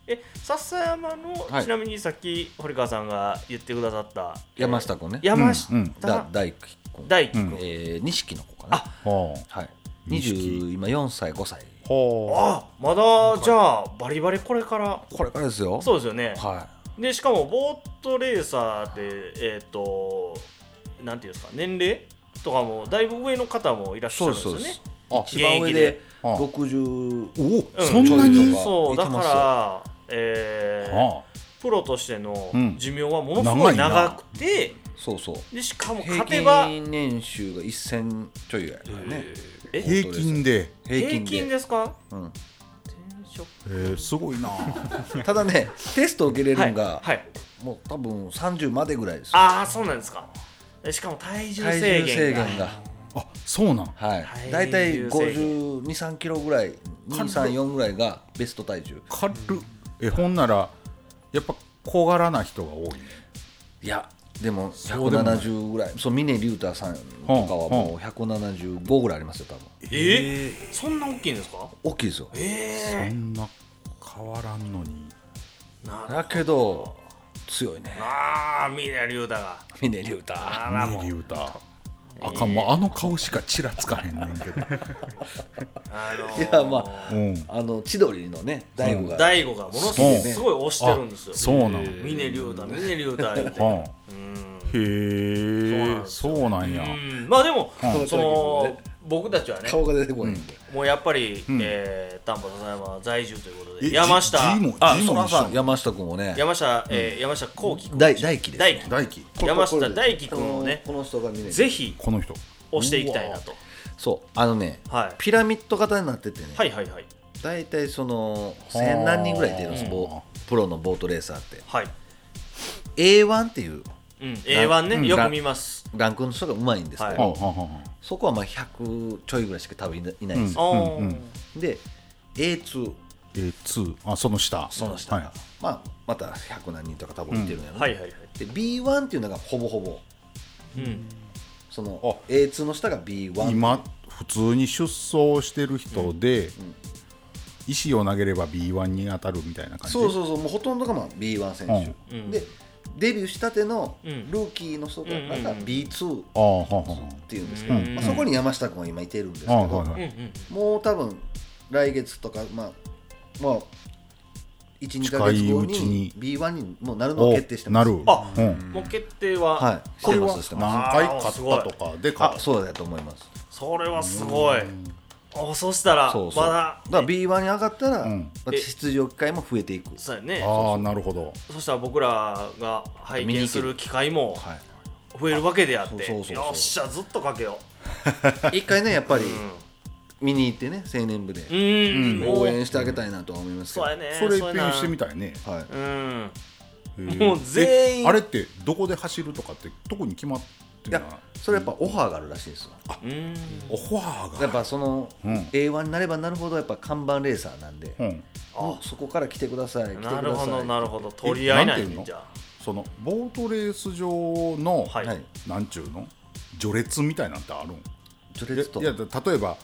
え笹山の、はい。ちなみにさっき堀川さんが言ってくださった。山下君ね。山下、うん。うん。だ大輝君。大輝君、うんえー錦の子かな。はい。錦20今4歳5歳。ほあまだじゃあバリバリこれから。これからですよ。そうですよね、はでしかもボートレーサーでえっ、となんていうんですか年齢とかもだいぶ上の方もいらっいしゃるそんですうよね一番上でであ60おうん。そんなに、そうだから、えーはプロとしてのうん。寿命はものすごい長くて、そうそう。でしかも平勝てば均年収が1000ちょいぐらいだからね。え平均で、平均でですか？うん。転職。えー、すごいな。ただねテストを受けれるのが、はいはい。もう多分30までぐらいですよ。ああそうなんですか。でしかも体重体制限が。限が。あそうなん。はい。体大体重制限523キロぐらい234ぐらいがベスト体重。軽っ。えほんならやっぱ小柄な人が多い？ねいやでもそうでもない。170ぐらい。そう峰竜太さんとかはもう175ぐらいありますよ多分。えー、そんな大きいんですか？大きいですよ。えそんな変わらんのに。だけど強いね。ああ峰竜太が。峰竜太。あらもう。ミリュー。タあかんもうあの顔しかちらつかへんねんけど。あのいやまあうん。あの千鳥のね大悟が。大悟がものすごいすごい推してるんですよ。あそうなの峰竜太峰竜太言うん。へえ。そうそうなんや。うん。まあでもうん。その僕たちはね顔が出てこないんで。もうやっぱりん。えー丹波篠山在住ということえで山下あそらも一緒さん。山下君もね。山下えー山下幸輝君。大大輝です大輝大輝山下大輝君をねこの人が峰ぜひこの人。押していきたいなと。そうあのねはい。ピラミッド型になっててね。はいはいはい。大体その千何人ぐらい出るんです棒プロのボートレーサーって。はい、A1 っていう。うん A1 ね、うん。よく見ます。ランクの人がうまいんですけど、はい。はあはそこはまあ100ちょいぐらいしか多分いないですあよ、ー、うんで A2 A2 あその下。その下。が、はい。まあ、また100何人とか多分いてるんやろね、はいはいはい。で B1 っていうのがほぼほぼ。うん。その A2 の下が B1 今普通に出走してる人で、石を投げれば B1 に当たるみたいな感じ？そうそうそう。もうほとんどがまあ B1 選手、うん。でデビューしたてのうん。ルーキーの人がうんうんが B2 っていうんですけど、うんまあ、そこに山下君は今いてるんですけど、もう多分来月とかまあまあ12近いか月後にに。B1 にもうなるのをお決定してます。なる。あうん。もう決定は、はい。これはしてます。何回勝ったとかで勝あっそうだと思います。それはすごいおそしたらそうそう。まだだから B1 に上がったら、うん。また出場機会も増えていく。そうやね。たああなるほど。そしたら僕らが拝見する機会もはい増えるわけであってそうそうそうそう。よっしゃずっとかけよ 一回ねやっぱりう見に行ってね青年部でうん、うん、応援してあげたいなとは思いますけど、そうやね。それうやな。一遍してみたいね。はい、うん。もう全員えあれってどこで走るとかって特に決まっていやそれやっぱオファーがあるらしいですよ。うん。オファーが？やっぱその、うん。A1 になればなるほどやっぱ看板レーサーなんで、うん。もうそこから来てくださいないるほどなるほど取り合いないなんじゃそのボートレース場の、なんちゅうの？序列みたいなんてあるん？序列と。いやいや例えば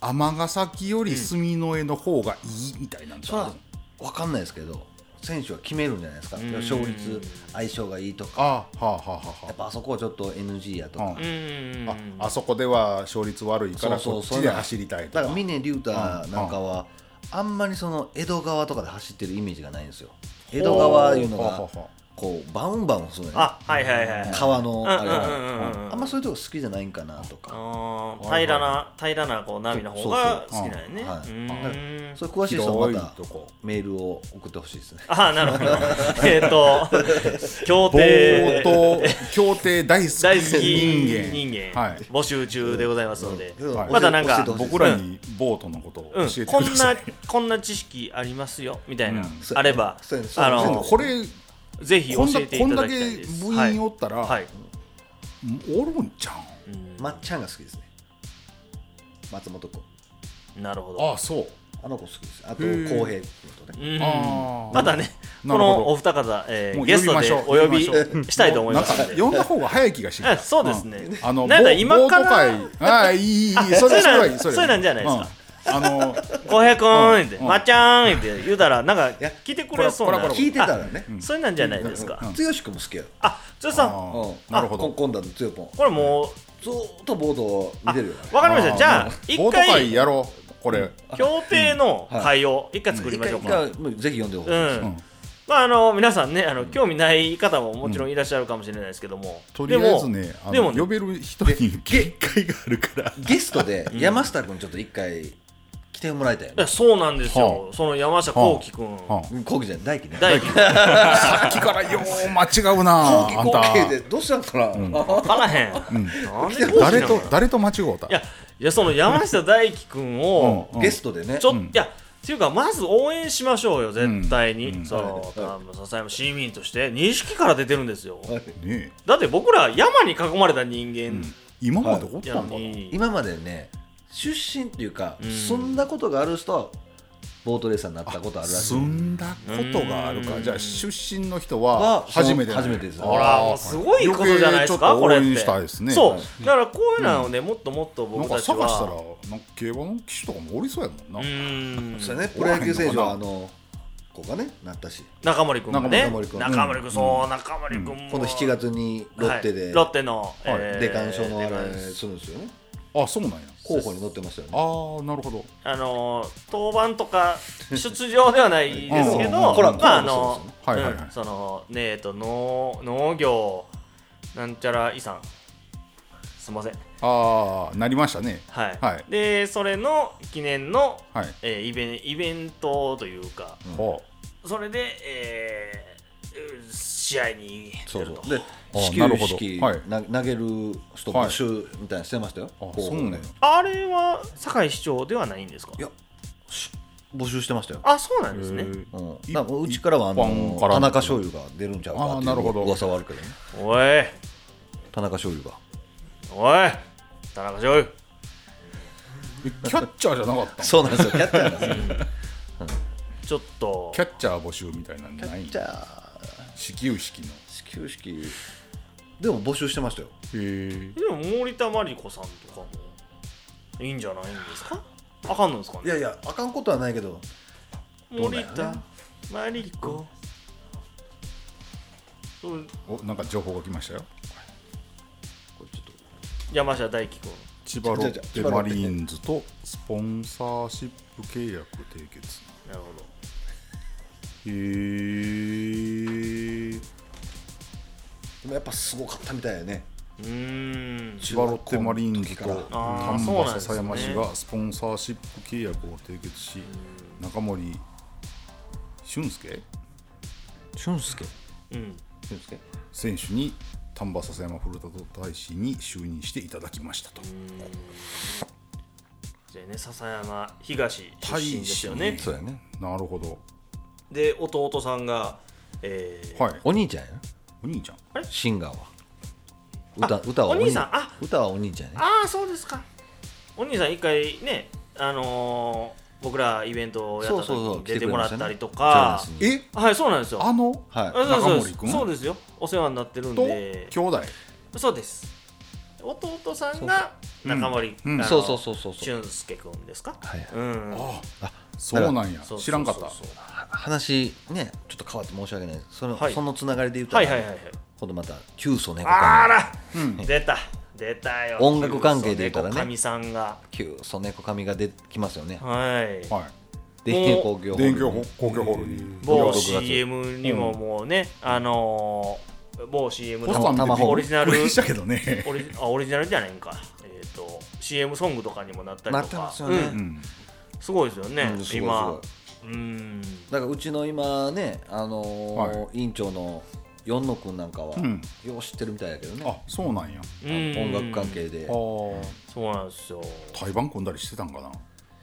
尼崎より住之江の方がいいみたいなんてあるん？分かんないですけど選手は決めるんじゃないですか。ん。勝率相性がいいとか。あはあはあはあ。やはっぱあそこはちょっと NG やとか、ああそこでは勝率悪いからこっちで走りたいとか。だから峰竜太なんかはあんまりその江戸川とかで走ってるイメージがないんですよ。江戸川いうのがこうバウンバウンするのよあはいはいはいはい。川のあれあんまそういうとこ好きじゃないんかなとか。平らな平らなこう波の方が好きなんやね。そうん。それ詳しい人はまたメールを送ってほしいですね。ああなるほど。えっと協ボ定協定大好き大好き人間。人間はい。募集中でございますので。うん。はい。またなんか僕らにボートのことを教うん。えてこんなください、こんな知識ありますよ。みたいな。うん。あれば。あの。これぜひ教こんだえていたこんだけだきたいです。部員おったら、はい。はい。おるんちゃう？ん。まっちゃんが好きですね。松本君。なるほど。うんああそう。あの子好きです。あと浩平君とね。またねこのお二方、えーゲストでお呼びしたいと思いますので。呼んだ方が早い気がしてきあたそうですね。んあのなんだボ今から？ああいいいいいそれそうそれはいいそうなんじゃないですか。うんあの浩平君って、うんまっちゃんって言うたらなんかや来てくれそうな聞いてたらね。あそれなんじゃないですか、うん剛君も好きやあ剛さん。なるほど。こ今度は剛君これもずーっとボードを見てるわかりました。じゃあボ一回やろうこれ。協定の会を一回作り一ましょうか、ぜひ読んでほしいまああの皆さんねあの興味ない方ももちろんいらっしゃるかもしれないですけども、とりあえずねあでも呼べる人に限界があるから。ゲストで山下君ちょっと一回来てもらいたいそうなんですよ、はその山下幸輝君、はうん後期じゃない。大輝ね。大輝。さっきからよう間違うな。後期あんた。後期でどうしたんかな。分からへん、誰と誰と間違うた？いやいやその山下大輝君を、うん。ゲストでね。ちょっ、うん。いやっていうかまず応援しましょうよ。絶対に、うん。その多分笹山市民として。錦から出てるんですよ。はい。ねだって僕ら山に囲まれた人間。今までおったやのんかな？に、今までね出身っていうかうん。そんなことがある人はボートレーサーになったことあるらしい。住んだことがあるうん。かじゃあ出身の人はは初めて初めてです。ほらすごいことじゃないですかこれってちょっと応援したいですね。そう。だからこういうのをね、もっともっと僕たちか探したらはなんか競馬の騎手とかもおりそうやもんな、うーん。そうやね。プロ野球選手はあの子がねなったし。中森君もね。中森君中森君そう中森君も。今度7月にロッテではい。ロッテの、えーデカン賞のあれするんですよねあそうなんや。候補に載ってましたよね。ああなるほど。あの登板とか出場ではないですけうん。ど、コラまああコラもの、はいはいはい。うんそのねえっと農農業なんちゃら遺産。すいません。ああなりましたね。はい、はい。でそれの記念の、はい、えーイベンイベントというかほそれで、えー試合に出ると。そうそう。であ始なるほど。球式は投げる人募集みたいなのしてましたよ。うあ候補そうねあれは堺市長ではないんですか？いやし募集してましたよ。あそうなんですね。うん、うちからはあの田中醤油が出るんちゃうかっていあーなるほど。う噂はあるけどね。おい。田中醤油が。おい。田中醤油。えキャッチャーじゃなかったの？そうなんですよ。キャッチャーなんですよ。ちょっと。キャッチャー募集みたいなのキャないッチャー。始球式の。始球式でも募集してましたよ。へえでも森田真理子さんとかもいいんじゃないんですか？あ。かんのですかね？いやいやあかんことはないけど。どうだ森田真理子そうおなんか情報が来ましたよ。これちょっと山下大輝君千葉ロッテマリーンズとスポンサーシップ契約締結。なるほど。へえでもやっぱすごかったみたいやね。うーん。千葉ロッテマリーンズと丹波篠山市がスポンサーシップ契約を締結し中森俊介？俊介？うん。俊介？選手に丹波篠山古田大使に就任していただきましたと。じゃあね笹山東出身ですよね。そうやね。なるほど。で弟さんがえーはい。お兄ちゃんやお兄ちゃん。シンガーは。歌歌はお兄。さん？あ。歌はお兄ちゃんやね。ああそうですか。お兄さん一回ねあのー僕らイベントをやった時そうそうそうに出てもらったりと来かてくれましたねえ？はいそうなんですよ。あの？はい。あそう中そう。そうですよ。お世話になってるんと？で兄弟？そうです。弟さんが中森ううそうそうそうそう。俊介君ですか？はいうん。ああそうなんや。知らんかった。は話ねちょっと変わって申し訳ない。その,、はい。そのつながりで言ったら、はいはいはいはい。今度また旧祖猫神あら。うん。出た。出たよ。音楽関係で言ったらね。かみさんが。旧祖猫神が出きますよね。はい。はい。電工業ホール電気公共ホールに。某6月 CM にももうね、あのー、某 CM ポスター見て生オリジナル。したけどね。オリあオリジナルじゃないんか。えっ、と CM ソングとかにもなったりとか。なってますよね。うんうんすごいですよね、うんすごい今。すうん。だからうちの今ねあのーは委員長の四野くんなんかは、うん。よう知ってるみたいだけどね。あそうなんや。うん。音楽関係で。やっあー。そうなんですよ。対バン組んだりしてたんかな。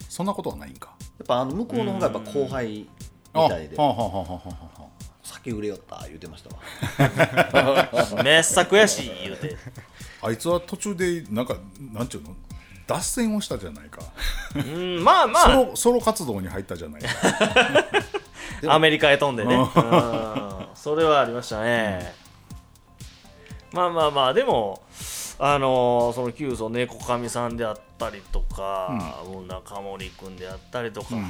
そんなことはないんか。ぱあの向こうの方がやっぱ後輩みあたいで。はあはあはあはあは。あ酒売れよった言うてましたわ。名作やし言うて。あいつは途中でなんかなんちゅうの？脱線をしたじゃないか、うんまあまソあロソロ活動に入ったじゃないか。アメリカへ飛んでね。うん。それはありましたね、まあまあまあでもあのーその旧祖猫神さんであったりとか、もう中森君であったりとか、うん。ま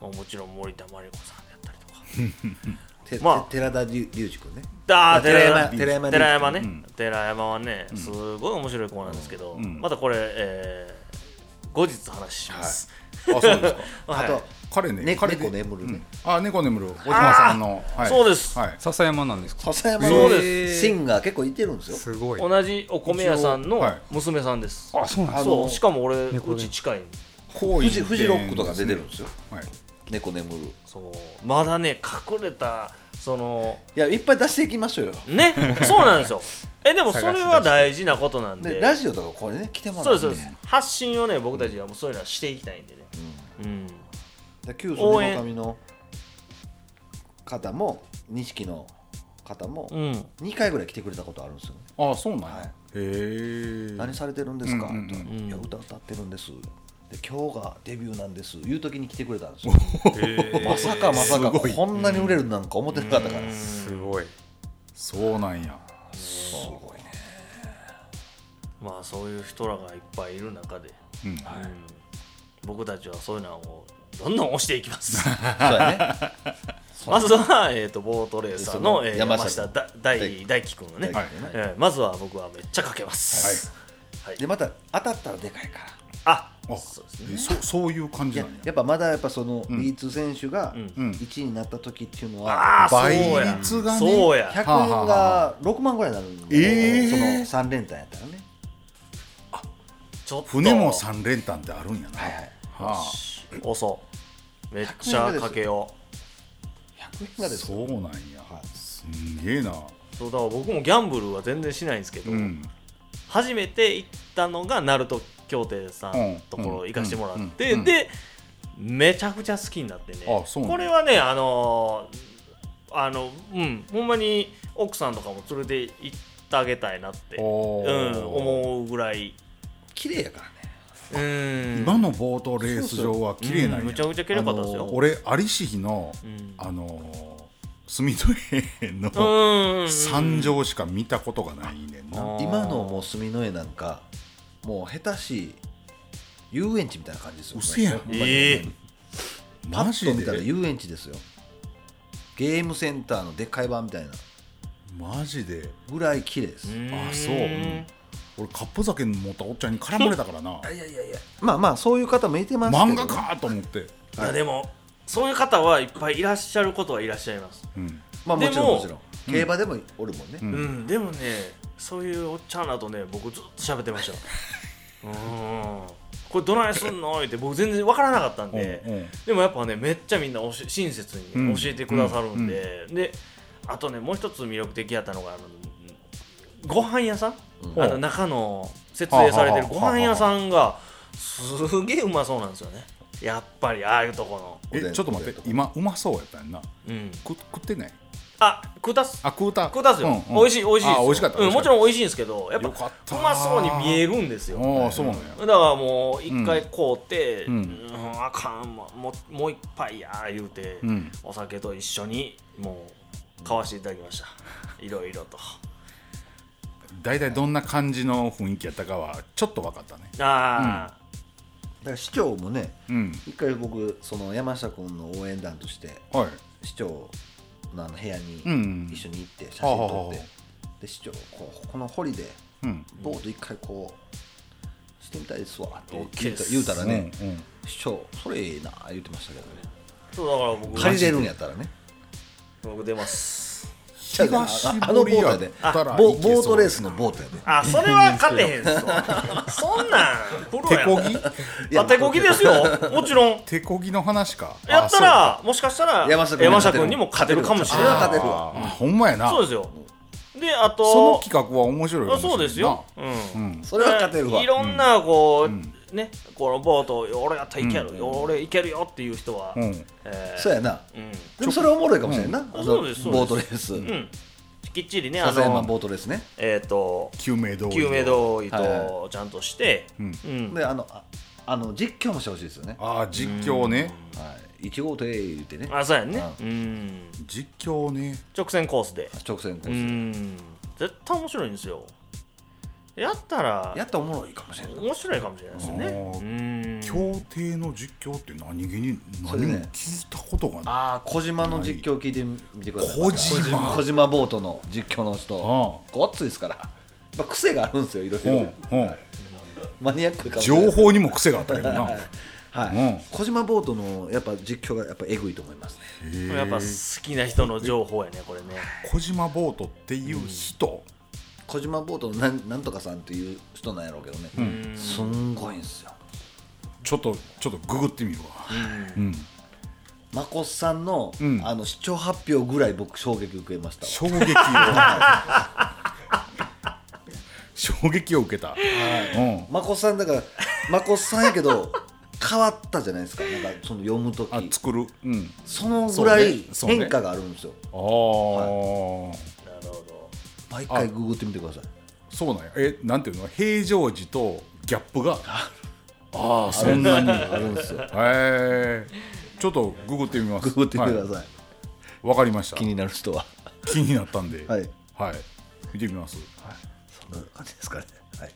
あもちろん森田真理子さんであったりとか。てまあ。て寺田隆二君ね。あー寺山。寺寺山寺山ね、うん。寺山はねすごい面白い子なんですけど、うん。またこれ、えー後日話します、あそうですか。はい。あと彼ねね彼で猫眠るね。うんあ猫眠る。小島さんの、はい、そうです。はい、笹山なんですか？笹山そうのです。シンガー結構いてるんですよ。すごい。同じお米屋さんの娘さんです、あそうなんですあのそう。しかも俺猫うち近いフフジフジロックとか出てるんですよ。はい、猫眠る。そう。まだね隠れたそのいやいっぱい出していきましょうよ。ね？そうなんですよ。えでもそれは大事なことなんで。でラジオとかこれね来てもらそうですうんそうです。発信をね僕たちはもうそういうのはしていきたいんでね。うん。で旧祖猫神の方も錦の方もうん。2回ぐらい来てくれたことあるんですよね。あそうなんや、はい。へえ何されてるんですか?」うんうんうん。いや歌歌ってるんです」で今日がデビューなんです言う時に来てくれたんですよ。まさかまさかこんなに売れるなんか思ってなかったから。すごい。そうなんや。すごいね。まあそういう人らがいっぱいいる中で、うん。うん。僕たちはそういうのをどんどん押していきます。そうやね。まずは、えー、とボートレーサーの、えー、山山下大大輝。君のね、大輝君ね。えーまずは僕はめっちゃかけます、はい。でまた当たったらでかいからああそうですね。えそそういう感じなんや。やっぱまだやっぱそのん。B2 選手がうん。うん1位になった時っていうのあは倍や率がね。そうや100円が6万ぐらいになるんで、えー。その3連単やったらね。ちょっと。船も三連単ってあるんやな。はいはい。は押そうめっちゃかけよ100円があですよそうなんや、はい。すんげえな。うそうだから僕もギャンブルは全然しないんですけど、うん。初めて行ったのが鳴門協定さんのところ行かせてもらって、でめちゃくちゃ好きになってね。あそうなんこれはねあのーあのうんほんまに奥さんとかも連れて行ってあげたいなって、おうーん、思うぐらい。綺麗やからね。うん。今のボートレース場は綺麗なんや。うんむちゃくちゃ綺麗かったですよ。あの俺有志比の、ん。あの住戸絵のうん。山上しか見たことがないねんな、今のもう住の絵なんかもう下手しい遊園地みたいな感じですよ嘘やん。ほまにええパッマジで？と見たら遊園地ですよ。ゲームセンターのでっかい版みたいな。マジで？ぐらい綺麗です。あそう。うん俺カップ酒持ったおっちゃんに絡まれたからな。いやいやいや。まあまあそういう方もいてますけど漫画かと思って、いやでもそういう方はいっぱいいらっしゃることはいらっしゃいます。うん、まあもちろんもちろん競馬でもおるもんね、うん。うん、でもねそういうおっちゃんらとね僕ずっと喋ってました。うん。これどないすんの？って僕全然わからなかったんで、うんうん。でもやっぱねめっちゃみんなおし親切うん。に教えてくださるんで、であとねもう一つ魅力的やったのがあのご飯屋さん、うん。あの中の設営されてるはあご飯屋さんがすげえうまそうなんですよね。やっぱりああいうとこの。えちょっと待って。今うまそうやったんな。うん。食食ってない？あ食うたっす。あ食うた。食うたっすよ、うんうん。美味しい美味しい美味しかったうん、もちろんん美味しいんですけどやっぱうまそうに見えるんですよ。ああそうなんや。だからもう一回買うて、ううんんあかんもうもう一杯や言うて、うん。お酒と一緒にもう買わせていただきました。いろいろと。大体どんな感じの雰囲気やったかはちょっと分かったね。あだから市長もねうん。一回僕その山下君の応援団としてはい。市長のあの部屋にうん。一緒に行って写真撮ってで市長こうこの堀でうん。ボート一回こうしてみたいですわって言うた言うたらねうんうん。市長それいいな言ってましたけどね。あそうだから僕借りれるんやったらね。僕出ます東ああのボートやで。ボボートレースのボートやで。あそれは勝てへんっすわそんなん。プロや手こぎ？いやあ手こぎですよ。もちろん。手こぎの話か。やったらもしかしたら山下君に山下君にも勝てるかもしれそれはない勝てるわあほんまやな。そうですよ。であとその企画は面白いそうですよ、うんうん。それは勝てるわ。いろんなこう、んねこのボート俺やったらいける、うん。俺いけるよっていう人は、うん。えーそうやな。うん。でもそれはおもろいかもしれんな、うですそうです。ボートレース、うん。きっちりねあ笹山ボのートレースね。えっ、と救命胴衣救命胴衣はとちゃんとして、うん。うん。であのああの実況もしてほしいですよね、ああ実況ね。はい、1号艇言ってね。あそうやんね。ううん。実況ね。直線コースで。直線コうーん。絶対面白いんですよやったらスやったらおもろいかもしれな。い面白いかもしれないですよね。あー。うん。競艇の実況って何気に何も聞いたことがない。ああ小島の実況聞いてみてください。小島。小島ボートの実況の人。あ。ごっついですから、まあ、癖があるんですよいろいろ、うんう。んマニアックか情報にも癖があったけどな。はい、うん。小島ボートのやっぱ実況がやっぱえぐいと思いますね。やっぱ好きな人の情報やねこれね。小島ボートっていう人、小島ボートのなんなんとかさんっていう人なんやろうけどね、うん。すんごいんですよ。ちょっとちょっとググってみるわ。うん。まこっさんの,、うん。あの視聴発表ぐらい僕衝撃受けましたわ。衝撃を。衝撃を受けた、うん。まこっさんだからまこっさんやけど変わったじゃないですか。なんかその読む時。あ作る。うん。そのぐらい変化があるんですよ、ああ、なるほど毎回ググってみてください。そうなんや。えなんていうの？平常時とギャップが？ああそんなに。あるんですよ。へえちょっとググってみます。ググってみてくだはさい、い。わかりました。気になる人は。気になったんで。はい。はい、見てみます。そんな感じですかね。はい。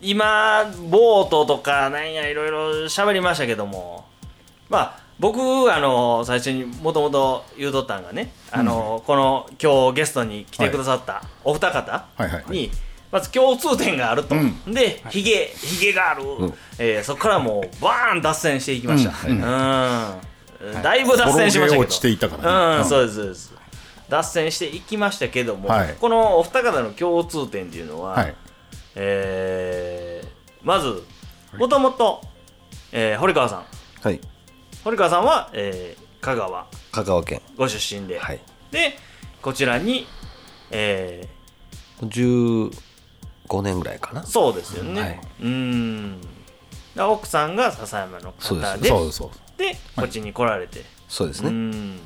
今ボートとかなんやいろいろ喋りましたけども。まあ僕あの最初にもともと言うとったんがねあの、この今日ゲストに来てくださったお二方はいはいに、まず共通点があると、うでヒゲヒゲがある、えーそこからもうバーン脱線していきました、うん。うん。だいぶ脱線しましたけど。落ちていったからね。うん、うん。そうですそうです。脱線していきましたけども、はい。このお二方の共通点っていうのは、はい。えーまずもともとえー堀川さん。はい堀川さんは、えー香川。香川県。ご出身で、はい。でこちらに、え10 5年ぐらいかな。そうですよね、はい。うん。で奥さんが笹山の方で。そうです。そうですでこっちに来られて、そうですね。うん。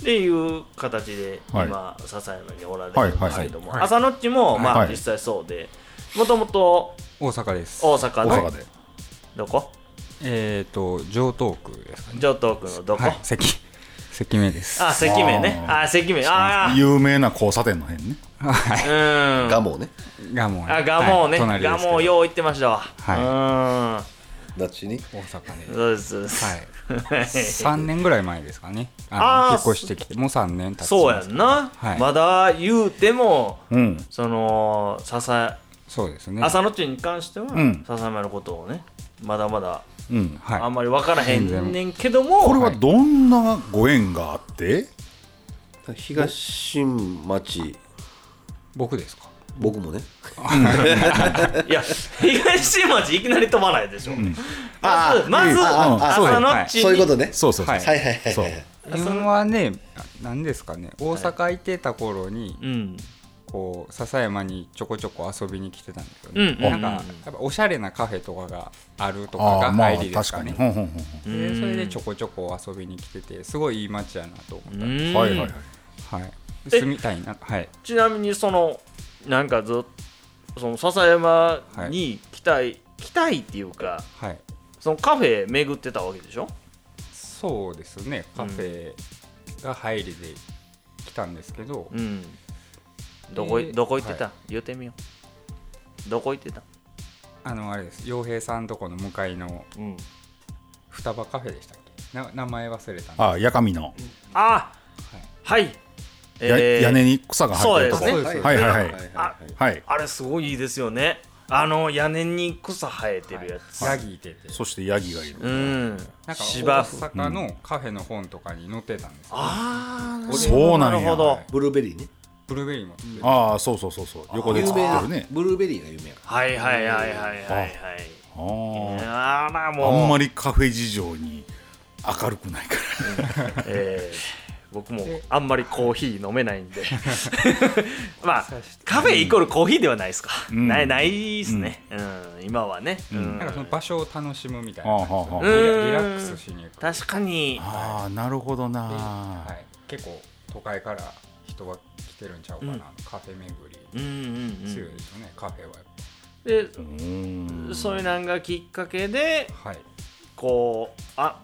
っていう形ではい。今、笹山におられるんですけども、はいはいはい。朝のっちも、まあはい。実際そうで。もともと大阪です。大阪の大阪で。どこ？えっ、と城東区ですかね。上東区のどこ、はい。関 関名です。あ関名ね。あ関名ああ有名な交差点の辺ね。うん。ガモね。ガモあガモね、はい。よう行ってましたわ。はどっちに？大阪で。うんそうです。そうですはい。3年ぐらい前ですかね。あの引っ越してきて。もう3年経ちますそうやんな、はい。まだ言うてもうん。その笹そうですね。朝のっちに関しては、ん。笹山のことをねまだまだうんはい。あんまり分からへんねんけども、これはどんなご縁があって？東新町。僕ですか？僕もね。いや東新町いきなり飛ばないでしょ、まずまずああ朝のっちに、そういうことね。そうそうそう、はい。はいはいはいはね何ですかね。大阪行ってた頃にうんこう笹山にちょこちょこ遊びに来てたんですようんねなんかやっぱおしゃれなカフェとかがあるとかが入りですかね。それでちょこちょこ遊びに来ててすごいいい街やなと思った。んでうんはいはいはい。はい。え住みたいなはい。ちなみにそのなんかずっとその笹山に来たい、来たいっていうかはい。そのカフェ巡ってたわけでしょ？そうですね。カフェが入りで来たんですけど、うんどこい、えー。どこ行ってた、は言うてみよう。どこ行ってた？あのあれです。洋平さんとこの向かいのうん。双葉カフェでしたっけ？な名前忘れたああやかみの、あはい、やえー屋根に草が生えてるとこ。そうですね。はいはいはい。あはい。あれすごいいいですよね。あの屋根に草生えてるやつ、ヤギいてて。そしてヤギがいる、うん。なんか大芝生。阪のカフェの本とかに載ってたんですよ、ああそうなんや。なるほど。ブルーベリーねブルーベリーもああそうそうそうそう。横で作ってるね。ブルーベリーが有名やかはいはいはいはいはいはい。ああもう。あんまりカフェ事情に明るくないから。えー僕もあんまりコーヒー飲めないんで。まあカフェイコールコーヒーではないですか、ん。ないないですね、うん。今はね、うん。なんかその場所を楽しむみたいはあな感じはあはあ。でうん。リラックスしに行く。確かに。ああなるほどな、はい、結構都会から人は来てるんちゃうかな、うん。カフェ巡り。うんうんうん。強いですよね、カフェは。やっでうーん。そういうなんがきっかけでぱはい、こうあ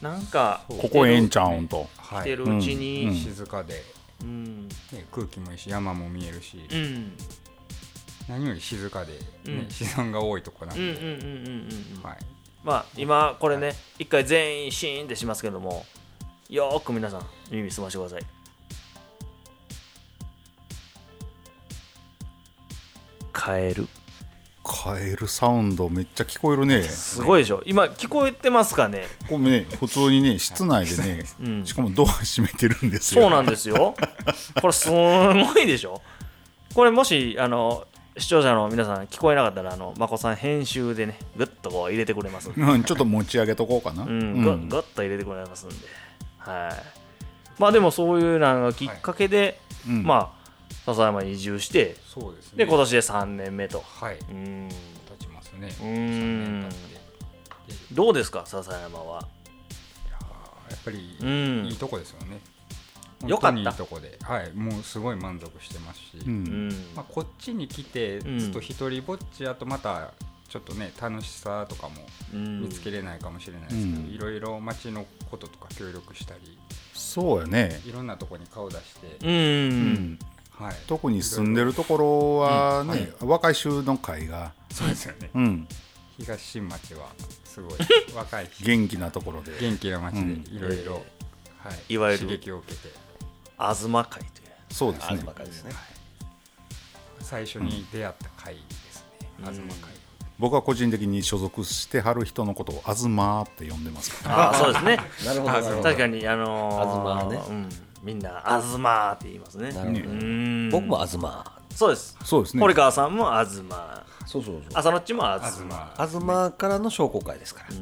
なんかここええんちゃうんと。はい来てるうちに、うん。静かで、うん。ね、空気もいいし山も見えるし、うん。何より静かで、ねうん。自然が多いとこなんで、まあ今これね一回全員シーンってしますけどもよーく皆さん耳澄ましてくださいカエルカエルサウンドめっちゃ聞こえるね。すごいでしょ。今聞こえてますかね？これね普通にね室内でね、うん。しかもドア閉めてるんですよ。そうなんですよ。これすごいでしょ。これもしあの視聴者の皆さん聞こえなかったらあのまこさん編集でねグッとこう入れてくれますうん、ちょっと持ち上げとこうかな、うん、ぐぐっと入れてくれますんで、はい。まあでもそういうのがきっかけで、うん。まあ笹山に移住して、そうですね。で今年で3年目と。はい、うん、経ちますね、う3んどうですか笹山は？いやーやっぱり、うん。いいとこですよね。よかった。いいとこで、はい、もうすごい満足してますし、ううん。ん、まあ、こっちに来てうん。ずっと一人ぼっちやとまたちょっとね楽しさとかもうん。見つけれないかもしれないですけど、うん。いろいろ街のこととか協力したりそうやね、いろんなとこに顔出して、うん、うんはい、特に住んでるところはね、うん。はい。若い衆の会が、そうですよね。うん、東新町はすごい 若いし元気なところで。元気な町うん。でいろいろ、はい、いわゆる刺激を受けて。東会という。そうですね。東会ですね。最初に出会った会ですね、東会。僕は個人的に所属してはる人のことを「あずま」って呼んでますから。ああ、そうですね。なるほどなるほど。確かに、あのー、東ね。うん、みんな、あずまって言いますね。なるほどうん。僕も東そうです。そうですね。堀川さんも東。そうそうそう。朝のっちも東。東は東からの商工会ですから。い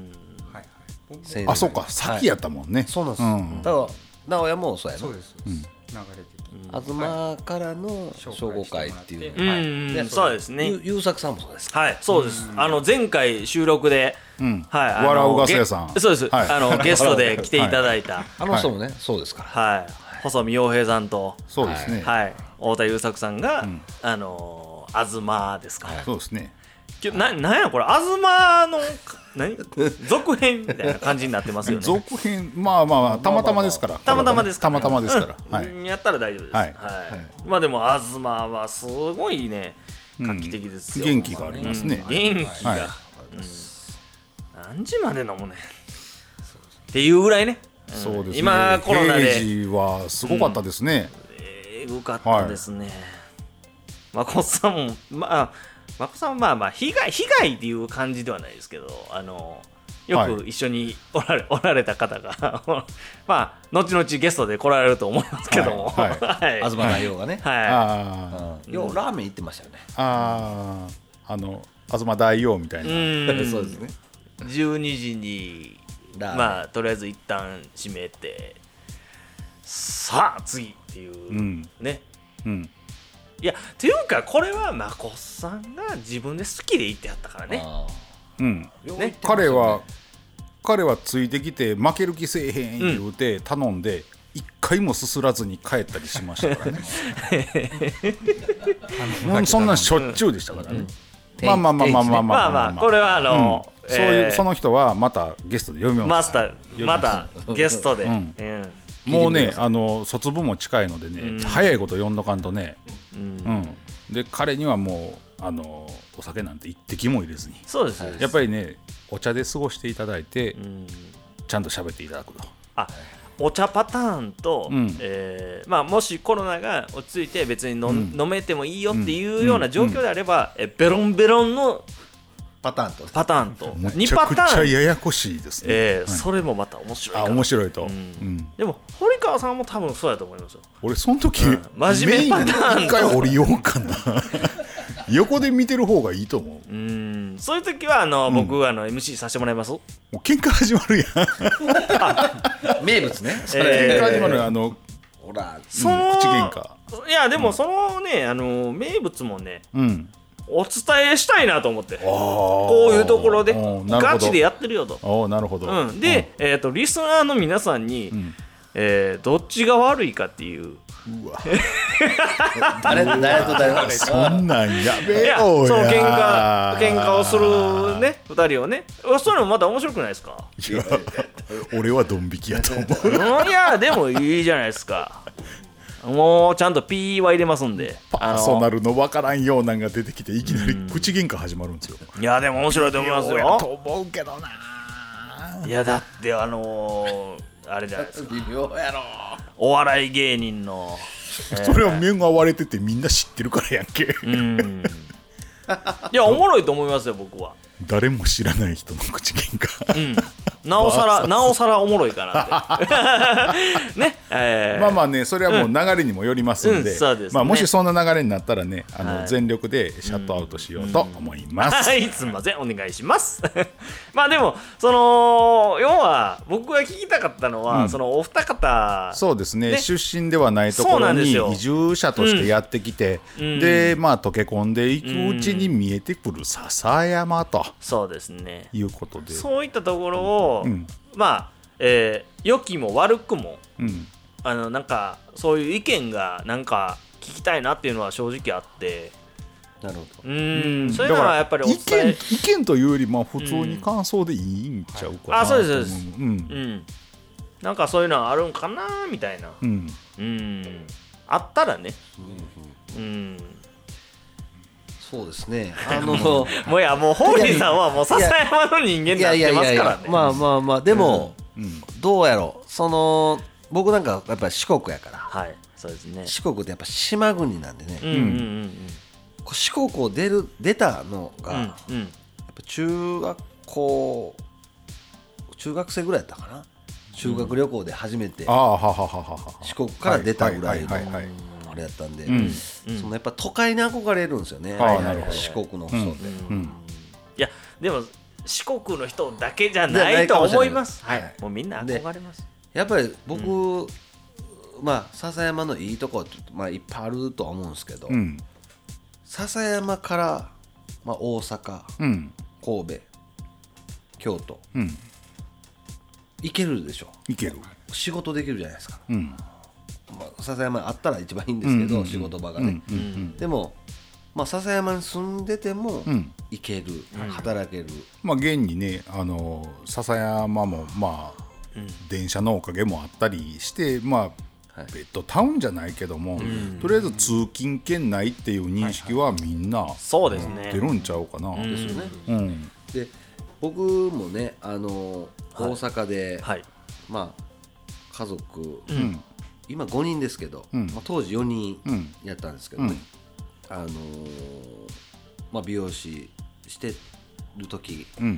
はい。僕も青年あそうか。先やったもんね、そうなんです、うん。だから直哉もそうやな。そうです。そうです、流れ的に。東からの商工会っていううんうんうん。そうですね。ゆ優作さんもそうですか？はい。そうです。あの前回収録でうん。はい。あの笑うガス屋さん。ゲそうです。はい。あのゲストで来ていただいた。あの人もねそうですから。はい細見洋平さんとそうですね、はい。太田優作さんがん。あの東ですか。そうですね。きななんやこれ東の何？続編みたいな感じになってますよね。続編まあまあまあたまたまですから。たまたまですから。たまたまですから、うん。はい。やったら大丈夫です、ははい。い。まあでも東はすごいね画期的ですよ、元気がありますね。うん。元気が、はい。うん。何時まで飲むねん。っていうぐらいね、うんそうですね。今コロナで。平時はすごかったですね、えぐかったですね、まこさんもまあまこさんはまあまあ被害被害っていう感じではないですけどあのよはく一緒におられ,、おられた方が まあ後々ゲストで来られると思いますけども。はい。はい。東大王がね。はい。あうん。ようラーメン行ってましたよね。ーあー。あの東大王みたいな、うん。そうですね。12時にまあとりあえず一旦閉めてさあ次っていう、うん。ね。うん。いやっていうかこれはまこさんが自分で好きで言ってやったからね。あうん。ね。彼は彼はついてきて負ける気せえへん言うて頼んで一回もすすらずに帰ったりしましたからね。もうそんなんしょっちゅうでしたからね、まあまあまあまあまあままああまあこれはあの、うんそういう、えー。その人はまたゲストで読みます。マスターまたゲストで、うん。うん。もうねあの卒部も近いのでね、早いこと読んどかんとね、うん。で彼にはもうあのお酒なんて一滴も入れずに。そうです、やっぱりねお茶で過ごしていただいて、うん。ちゃんと喋っていただくと。あお茶パターンと、うん。えーまあ、もしコロナが落ち着いて別に飲,、うん。飲めてもいいよっていうような状況であれば、えベロンベロンのパターンと。パターンと。む2ちゃくちゃパターン、ややこしいですね、えーそれもまた面白いかあな面白いと、ううん。んでも堀川さんも多分そうやと思いますよ。俺その時、うん。真面目パターンメインで一回降りようかな。横で見てる方がいいと思う。うん。そういう時はあの、僕あの MC させてもらいます。もう喧嘩始まるやん。名物ね。そえ。れ。喧嘩始まるあのほら。その、口喧嘩。いやでもそのね、あの名物もねうんお伝えしたいなと思って。ここういうところで。ガチでやってるよと。おおなるほど、うん、で、えー、とリスナーの皆さんに、ん。えーどっちが悪いかっていう。うわ。誰誰と誰とそんなんやべえよその喧嘩喧嘩をするね2人をね。そういうのまた面白くないですか？いや俺はドン引きやと思う。うんいやでもいいじゃないですか もうちゃんと P は入れますんで。パーソナルルのわからんようなんが出てきていきなり口喧嘩始まるんですよ。いやでも面白いと思いますよ。と思うけどな。いやだってあのーあれじゃないですか。微妙やろ。お笑い芸人の それは面が割れててみんな知ってるからやんけ。うん。いやおもろいと思いますよ僕は誰も知らない人の口喧嘩。うん。なおさらなおさらおもろいかなって。ね。えー。まあまあねそれはもう流れにもよりますんで,、うんそうですね。まあ、もしそんな流れになったらねあの、はい。全力でシャットアウトしようと思います、は い、すみません、お願いします。まあでも、その、要は、僕が聞きたかったのは、うん。そのお二方、そうですね。ね。出身ではないところに移住者としてやってきて、うん。でまあ溶け込んでいくうちに見えてくる笹山とそうですね。いうことで。そういったところを、うん。まあ、えー良きも悪くも、うん。あの、なんか、そういう意見が、なんか、聞きたいなっていうのは正直あって、なるほど。うん、そういうのはやっぱりお意見、意見というよりまあ普通に感想でいいんちゃうかなあそうですそうです。うん。うん、なんかそういうのはあるんかなみたいな。うん。うん、あったらね。うんそうですね。あのもういやもうホーリーさんはもう笹山の人間いになってますからね。やまあまあまあでもうん。どうやろう。その僕なんかやっぱり四国やから。はい、そうですね。四国ってやっぱ島国なんでね。うんうんこう四国を出る出たのがうんうん。やっぱ中学校中学生ぐらいやったかな。修学旅行で初めてああははははは。四国から出たぐらいのあれやったんで、んそのやっぱ都会に憧れるんですよね、四国の人って、うんいやでも四国の人だけじゃないと思います。はい、もうみんな憧れます。やっぱり僕まあ笹山のいいとこはちょっとまあいっぱいあるとは思うんですけど、うん。笹山から、まあ、大阪うん。神戸京都うん。行けるでしょ。いける。仕事できるじゃないですか、うんまあ、笹山あったら一番いいんですけど、うんうんうん。仕事場がね、うんうんでも、まあ、笹山に住んでてもうん。行ける、働ける、まあ現にねあの笹山もまあ、電車のおかげもあったりしてまあ、はい。ベッドタウンじゃないけども、とりあえず通勤圏内っていう認識はみんなそうですね。出るんちゃうかな。ですよね、うん。で僕もねあの大阪で、はい。まあ家族、うん今5人ですけど、うん。まあ、当時4人うん。やったんですけどね、あのーまあ、美容師してる時うん。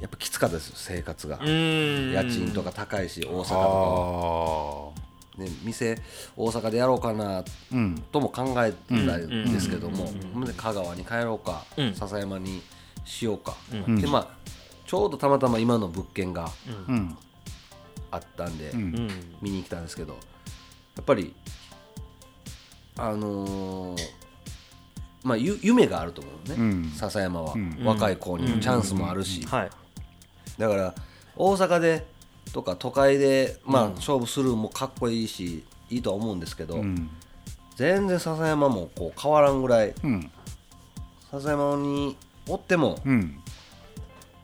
やっぱきつかったですよ生活が、うん。家賃とか高いし大阪あとあか、ね、店大阪でやろうかなうん。とも考えたんですけども、香川に帰ろうか、うん。笹山にしようか、ん。でまあちょうどたまたま今の物件がうんあったんで、うん。うん見に来たんですけどやっぱりあのーまあゆ夢があると思うのね、うん。笹山は、ん。若い子にもチャンスもあるし、はい。だから大阪でとか都会で、まあ勝負するもかっこいいしいいとは思うんですけど、うん。全然笹山もこう変わらんぐらいうん。笹山におってもうん。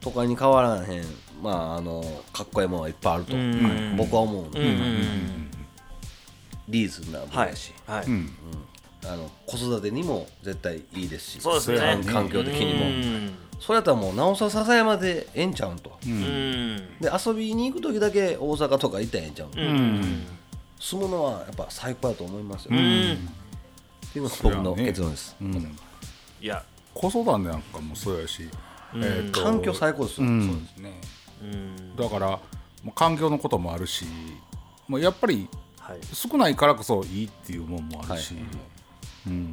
都会に変わらへんまああのかっこいいものはいっぱいあると、ん。僕は思うの。で、うん。うんリーズナブルはいやし、はい。うん。あの子育てにも絶対いいですしそうですね。環環境的にも、うん。それやったらもうなおさら笹山でええんちゃうんと、うん。で遊びに行く時だけ大阪とか行ったらええんちゃうんと、うん。住むのはやっぱ最高だと思いますよ、っうん。ていうのが僕の結論です、うん。いや。子育てなんかもそうやし、えーと環境最高ですよ、うん。そうですね。うんだからまあ環境のこともあるし、まあ、やっぱりはい。少ないからこそいいっていうもんもあるし、うん、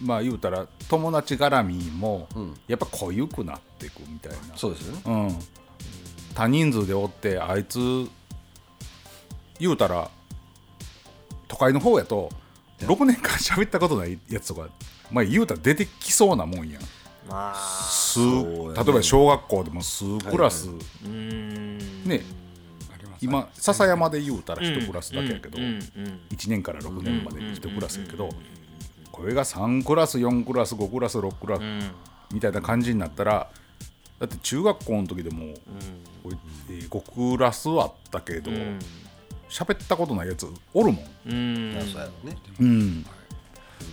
まあ言うたら友達絡みもん。やっぱ濃ゆくなっていくみたいな、そうですよね。うん、多人数でおってあいつ言うたら都会の方やと6年間喋ったことないやつとか、まあ、言うたら出てきそうなもんやんまあね。例えば小学校でも数クラス、うん。ね。あります今笹山で言うたら1クラスだけやけど、うんうん1年から6年まで1クラスやけど、これが3クラス4クラス5クラス6クラスうん。みたいな感じになったらだって中学校の時でも、えー5クラスあったけどうん。喋、ったことないやつおるもん、うん。そうやろね。うん、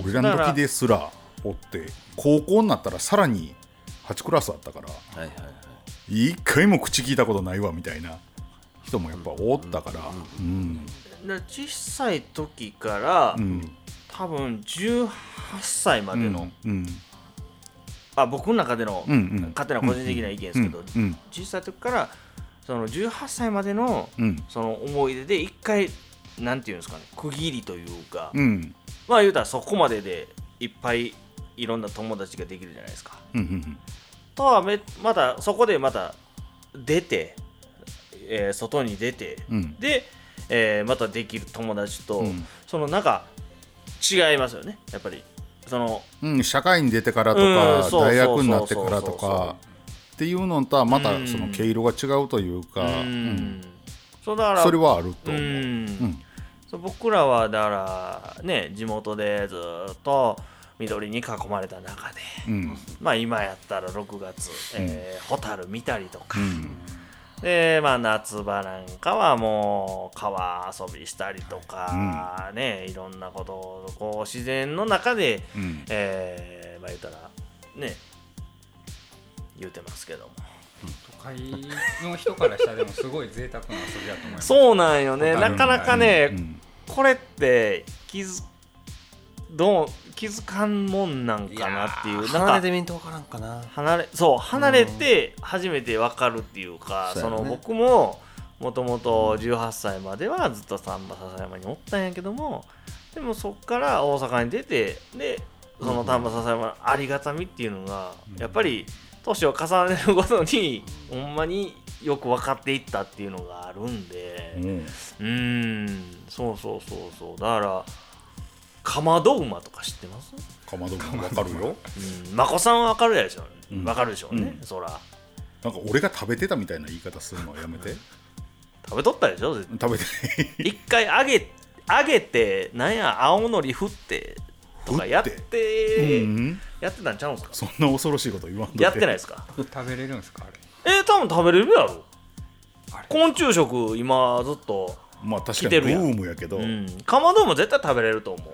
俺らの時ですらおって高校になったらさらに8クラスあったからはいはいはい一回も口聞いたことないわみたいな人もやっぱおったから、小さい時から、うん。多分18歳までの、うん。あ僕の中でのうんうん。勝手な個人的な意見ですけど、うん。うん。小さい時からその18歳までのうん。その思い出で一回なんていうんですかね区切りというか、うん。まあ言うたらそこまででいっぱいいろんな友達ができるじゃないですか。うんうんとはめまたそこでまた出て、えー外に出て、うん。で、えーまたできる友達と、うん。そのなんか違いますよね。やっぱり。そのうん、社会に出てからとうんか、大学になってからとかっていうのとはまたうん。その毛色が違うというか、ううん。んそうだからそれはあるとう。思う。ん。ん僕らはだからね地元でずっと緑に囲まれた中で、うん。まあ今やったら6月、えー、ホタル見たりとか、うん。でまあ夏場なんかはもう川遊びしたりとか、ねいろんなことをこう自然の中で、うん。えーまあ言ったらね言うてますけども。都会の人からしたらでもすごい贅沢な遊びだと思います。そうなんよね。な。かなかね、うん。これって気づどう気づかんもんなんかなっていう。離かれてみんと分からんかな。離れそう離れて初めて分かるっていうか、そそうやね。の僕ももともと18歳まではずっと丹波篠山におったんやけどもでもそっから大阪に出てでその丹波篠山のありがたみっていうのが、やっぱり年を重ねるごとにほんまによく分かっていったっていうのがあるんで。うん。うん。そうそうそうそう。だからかまど馬とか知ってます？かまどもわかるよ。うん。まこさんはわかるやでしょうん。わかるでしょうね、うん。そら。なんか俺が食べてたみたいな言い方するのはやめて。食べとったでしょ食べて。一回揚げ揚げてなんや青のり振ってとかやって振って。うんやってたんちゃうんすか？そんな恐ろしいこと言わんとやってないですか？食べれるんですかあれ。えー、多分食べれるやろ。あれ。昆虫食今ずっとまあ確かにブームやけど、うん。かまど馬絶対食べれると思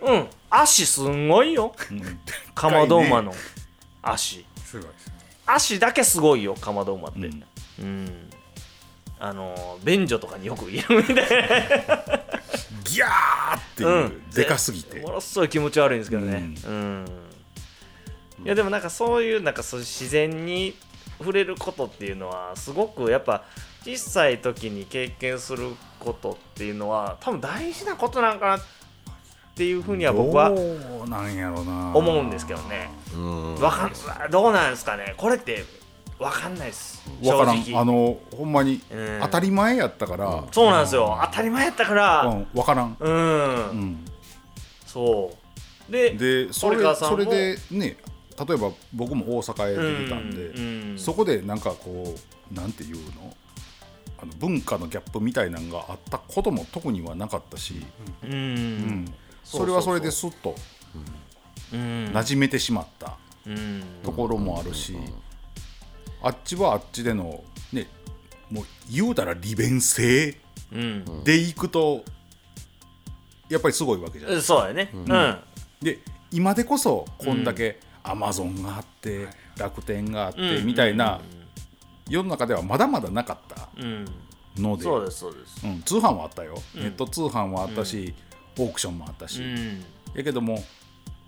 う。うん。足すんごいよ。うん。かまど馬の。足。すごいですね足だけすごいよかまど馬って。ううん。ん、あの便所とかによくいるみたいな。ギャーっていう、うん。でかすぎて。ものすごい気持ち悪いんですけどね。うん、いやでもなんかそういうなんかそう自然に触れることっていうのはすごくやっぱ小さい時に経験することっていうのは多分大事なことなんかなっていうふうには僕は思うんですけどね。うんわかんどうなんですかね。これって分かんないです。正わからん。直。あのほんまにうん。当たり前やったから、そうなんですよ。当たり前やったから。うん、わからん、うん、うん、そう。ででそれそれでね例えば僕も大阪へ出てたんで、うんそこでなんかこうなんていうの？あの文化のギャップみたいなのがあったことも特にはなかったし、うん、ううんんそれはそれですっとうん。馴染めてしまったうん。ところもあるし、あっちはあっちでのねもう言うたら利便性うん。でいくとやっぱりすごいわけじゃないうんそうやね。うん。で今でこそこんだけアマゾンがあって、楽天があって、うん。みたいな世の中ではまだまだなかったうん。ので。そうですそうです。うん、通販はあったよ、うん。ネット通販はあったし、オークションもあったし、うん。やけども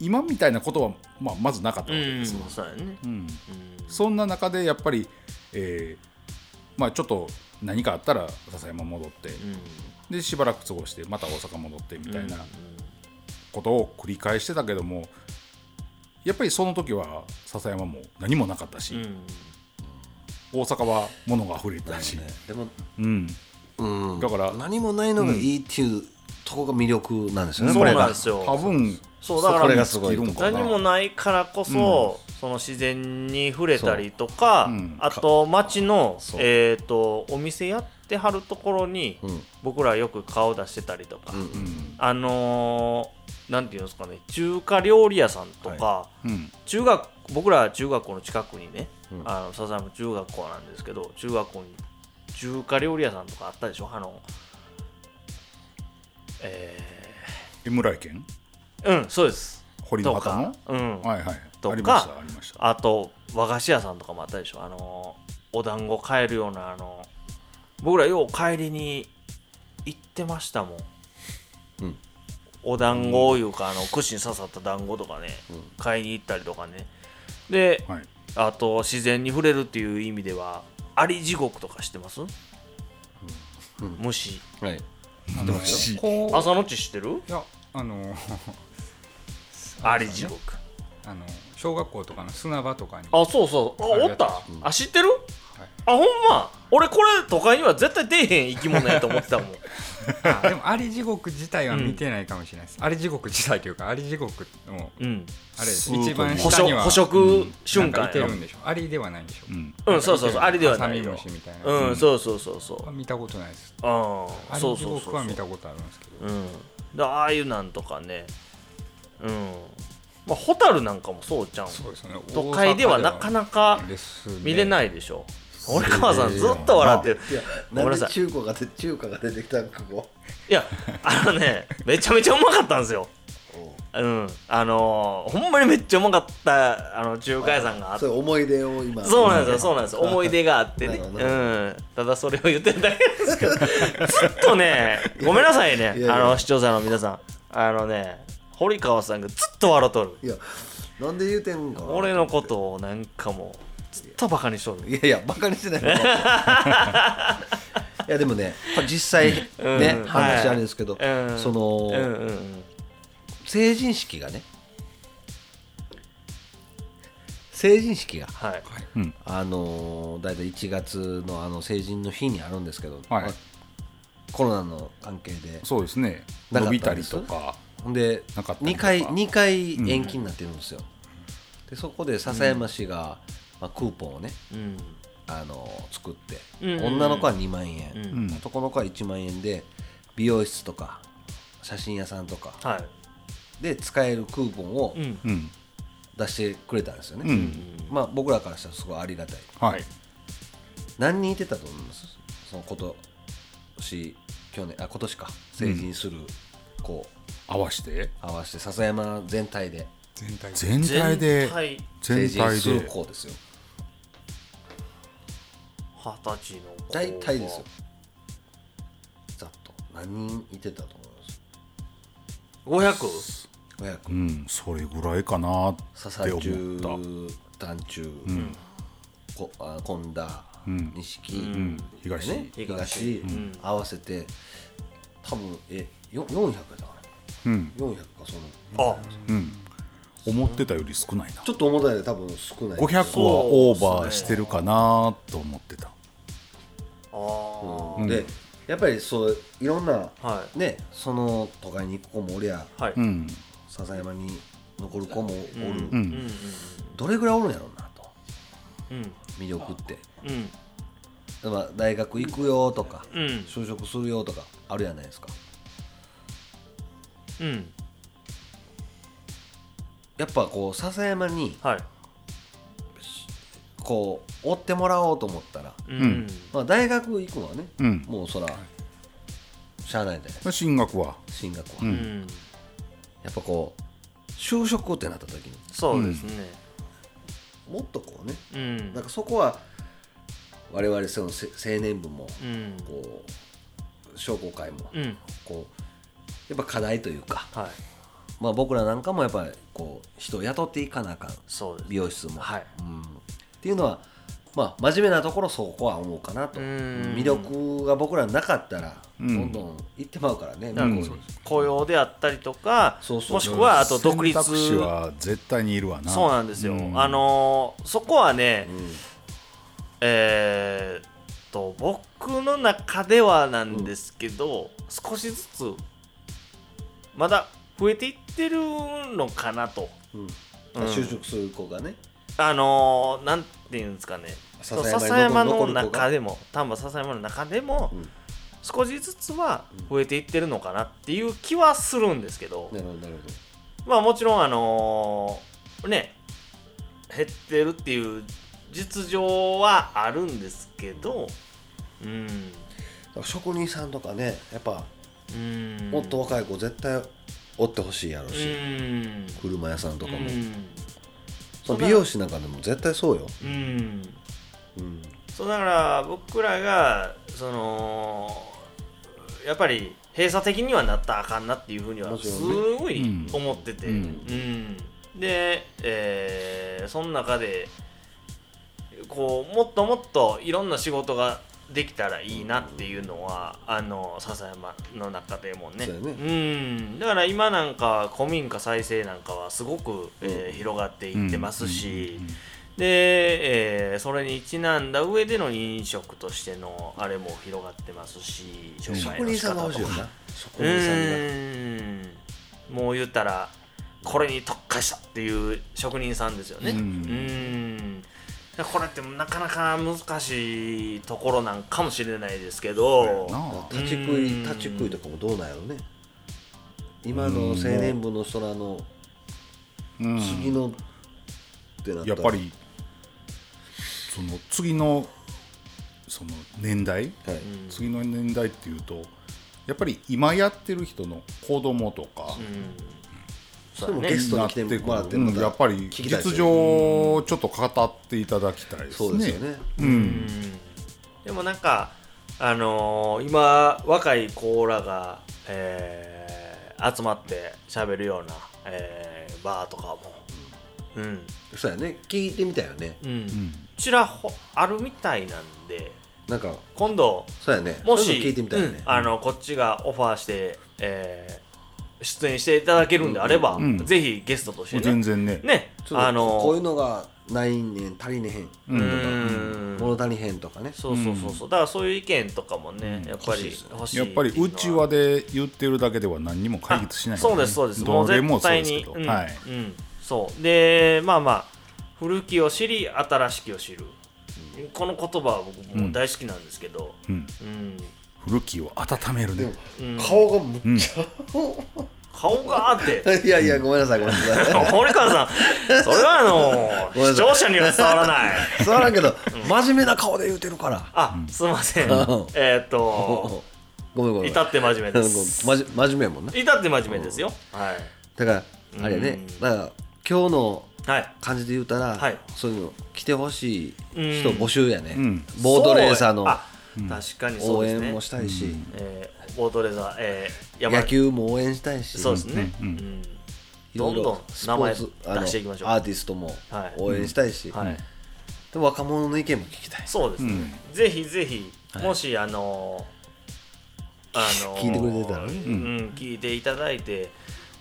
今みたいなことは、まあ、まずなかったわけうんですわ、そんな中でやっぱり、えーまあ、ちょっと何かあったら笹山戻って、うん。でしばらく過ごしてまた大阪戻ってみたいなうん。ことを繰り返してたけどもやっぱりその時は笹山も何もなかったし、うん。大阪は物が溢れてたし、ね。でもうん、うん。だから何もないのがいいっていうとこが魅力なんですよね、そうこれが。なんですよ。多分そうだからこれ何もないからこそ、その自然に触れたりとか、そう。うん。あと町のそう。えー、とお店やってはるところに、うん。僕らよく顔出してたりとか、うんうん。あのーなんていうんですかね中華料理屋さんとか、うん。中学僕ら中学校の近くにね、うん。あの笹山中学校なんですけど中学校に中華料理屋さんとかあったでしょ？あのえ江村県ー、うんそうです。と堀の？旗のか、うん、はいはい。とかありましたありました。あと和菓子屋さんとかもあったでしょ？あのお団子買えるようなあの僕らよう帰りに行ってましたもんお団子いうかあの串に刺さった団子とかね、買いに行ったりとかね。ではい。あと自然に触れるっていう意味ではアリ地獄とか知ってます、虫。はい。虫。こう朝のち知ってる？いやあの アリ地獄。あの小学校とかの砂場とかにあそうそう。あおった、あ知ってる、あほんま？俺これ都会には絶対出えへん生き物やと思ってたもん あでもアリ地獄自体は見てないかもしれないです、アリ地獄自体というかアリ地獄のうん。あれ一番捕下には食捕食瞬間てるんでしょ。アリではないんでしょ。うん。うんそうそうそうあれではないよ。ハサミムシみたいな、うん、そうそうそうそう。見たことないです。あアリ地あそうそうそう獄は見たことあるんですけど。うん。でああいうなんとかね。うん。まあホタルなんかもそうじゃん。そうですね。都会ではなかなか見れいないでしょ俺川さんずっと笑ってる。いやごめんなさい。中華が出中華が出てきたんかこいやあのねめちゃめちゃうまかったんですよ。う。ん。あのーほんまにめっちゃうまかったあの中華屋さんがあって。そう思い出を今。そうなんですよ、そうなんですよ。思い出があってね。うど。ん。ただそれを言ってるだけですけど、ずっとね、ごめんなさいね、あの視聴者の皆さん。あのね、堀川さんがずっと笑っとる。いやなんで言うてんかな。俺のことをなんかもっとバカにしとる。いやいやバカにしてないの。いやでもね実際ね、うん。話あれですけど、うん。その、うんうんうん。成人式がね成人式がはい。うん。あのー、大体1月のあの成人の日にあるんですけど、はい。まあコロナの関係で。そうですね。伸びたりとか。ほんでなかったり2とか。回二回延期になってるんですよ、でそこで笹山市が、まあ、クーポンをねうんあの作って、うん。女の子は2万円、うん。うん男の子は1万円で美容室とか写真屋さんとかはい。で使えるクーポンを出してくれたんですよね、うん。まあ僕らからしたらすごいありがたい。はい。何人いてたと思います？その今年去年あ今年か。成人する子、合わせて？合わせて笹山全体で。全体全体で。全体全成人する子ですよ二十歳の子大体ですよ。ざっと何人いてたと思います？500? 500うんそれぐらいかなって笹思中った。団中、こあ近田うん。錦、うん。東、ね、東。東、うん。合わせて多分えよ400だかうん。な400かその。あうん。思ってたより少ないな。ちょっと重たいで多分少ない。500はオーバーしてるかなと思ってたあうん。でやっぱりそういろんなはねその都会に行く子もおりゃいはい。うん。笹山に残る子もおる、うん。うん。うんどれぐらいおるんやろうなと。うん。魅力って。うん。例えば大学行くよとか、うん。就職するよとかあるやないですか。うん。やっぱこう笹山にはいこう追ってもらおうと思ったら、うん。まあ、大学行くのはね、うん。もうそらしゃあないで。進学は。進学は、ううん。んやっぱこう就職ってなった時に。そうですね。もっとこうねうん。なんかそこは我々そのせ青年部もうん。こう商工会もうん。こうやっぱ課題というか、はい。まあ、僕らなんかもやっぱりこう人を雇っていかなあかん。そうです美容室も、はい。うん、っていうのはまあ真面目なところそこは思うかなと。うん。魅力が僕らなかったらどうん。んどん行ってまうからね、うに。雇用であったりとかそうそう。もしくはあと独立選択肢は絶対にいるわな。そうなんですよ、うん。あのーそこはね、うん。えーっと僕の中ではなんですけど、少しずつまだ増えていってるのかなと。就職する子がねあのーなんていうんですかね。笹山に笹山の中でも丹波笹山の中でも、うん。少しずつは増えていってるのかなっていう気はするんですけど、なるほどなるまあもちろんあのーね減ってるっていう実情はあるんですけど。うん。ほど職人さんとかねやっぱうん。もっと若い子絶対おってほしいやろうし、ん。車屋さんとかも、うんその美容師なんかでも絶対そうよ、うん。うん、そうだから僕らがそのやっぱり閉鎖的にはなったらあかんなっていうふうにはすごいうん。思ってて、うん。うん。で、えーその中でこうもっともっといろんな仕事ができたらいいなっていうのはあの笹山の中でもね。そうやね。うん、だから今なんか古民家再生なんかはすごく、えー広がっていってますし、で、えーそれにちなんだ上での飲食としてのあれも広がってますし商売の仕職人さんが方とか欲しいよな。職う人さんが。もう言ったらこれに特化したっていう職人さんですよね。ううんこれってなかなか難しいところなんかもしれないですけど。立ち食いうん。立ち食いとかもどうなんやろね。今の青年部の人らのうん。次のってなったら。やっぱりその次のその年代？はい。次の年代っていうとやっぱり今やってる人の子供とかうんそれもゲストに来てなってくもらってやっぱり実情をちょっと語っていただきたいですね。そうですよね。でもなんかあのー今若い子らが、えー集まって喋るような、えーバーとかも。うん、そうやね。聞いてみたいよね。うん。うんちらほあるみたいなんで。なんか今度そうやね。もし聞いてみたいよね。うん。あのこっちがオファーして、えー出演していただけるんであれば、うんぜひゲストとしてもう全ね然ね。ねあのこういうのがないねん足りねへんうーん。物足りへんとかね。そうそうそうそう。だからそういう意見とかもねやっぱり欲しいやっぱりうちわで言ってるだけでは何にも解決しないね。そうですそうです。もう絶どれもそう対にですけど、うん。はい。うん。そう。でまあまあ古きを知り新しきを知る。この言葉は僕も大好きなんですけど。うん、うん。古きを温めるね。うん顔がむっち 顔があって。ゃ いやいやごめんなさいごめんなさい。堀川さんそれはあのごめんなさい。視聴者には伝わらない。そうなんけど真面目な顔で言うてるから。あすいません。うん。えーっとごめんごめん至って真面目です。まじ真面目やもんな。至って真面目ですよ。はい。だからあれやね。うん。だから今日のはい。感じで言うたら、はい。そういうの来てほしい人うん募集やね、うん。ボードレーサーの確かにそう応ですね。援もしたいし、えーボードレーサーえー山野球も応援したいし。そうですね。うんどんどんス名前出していきましょう。アーティストもはい。応援したいし、はい。でも若者の意見も聞きたい。そうですね。ぜひぜひもしあのーあのー聞いてくれてたらね。うん。聞いていただいて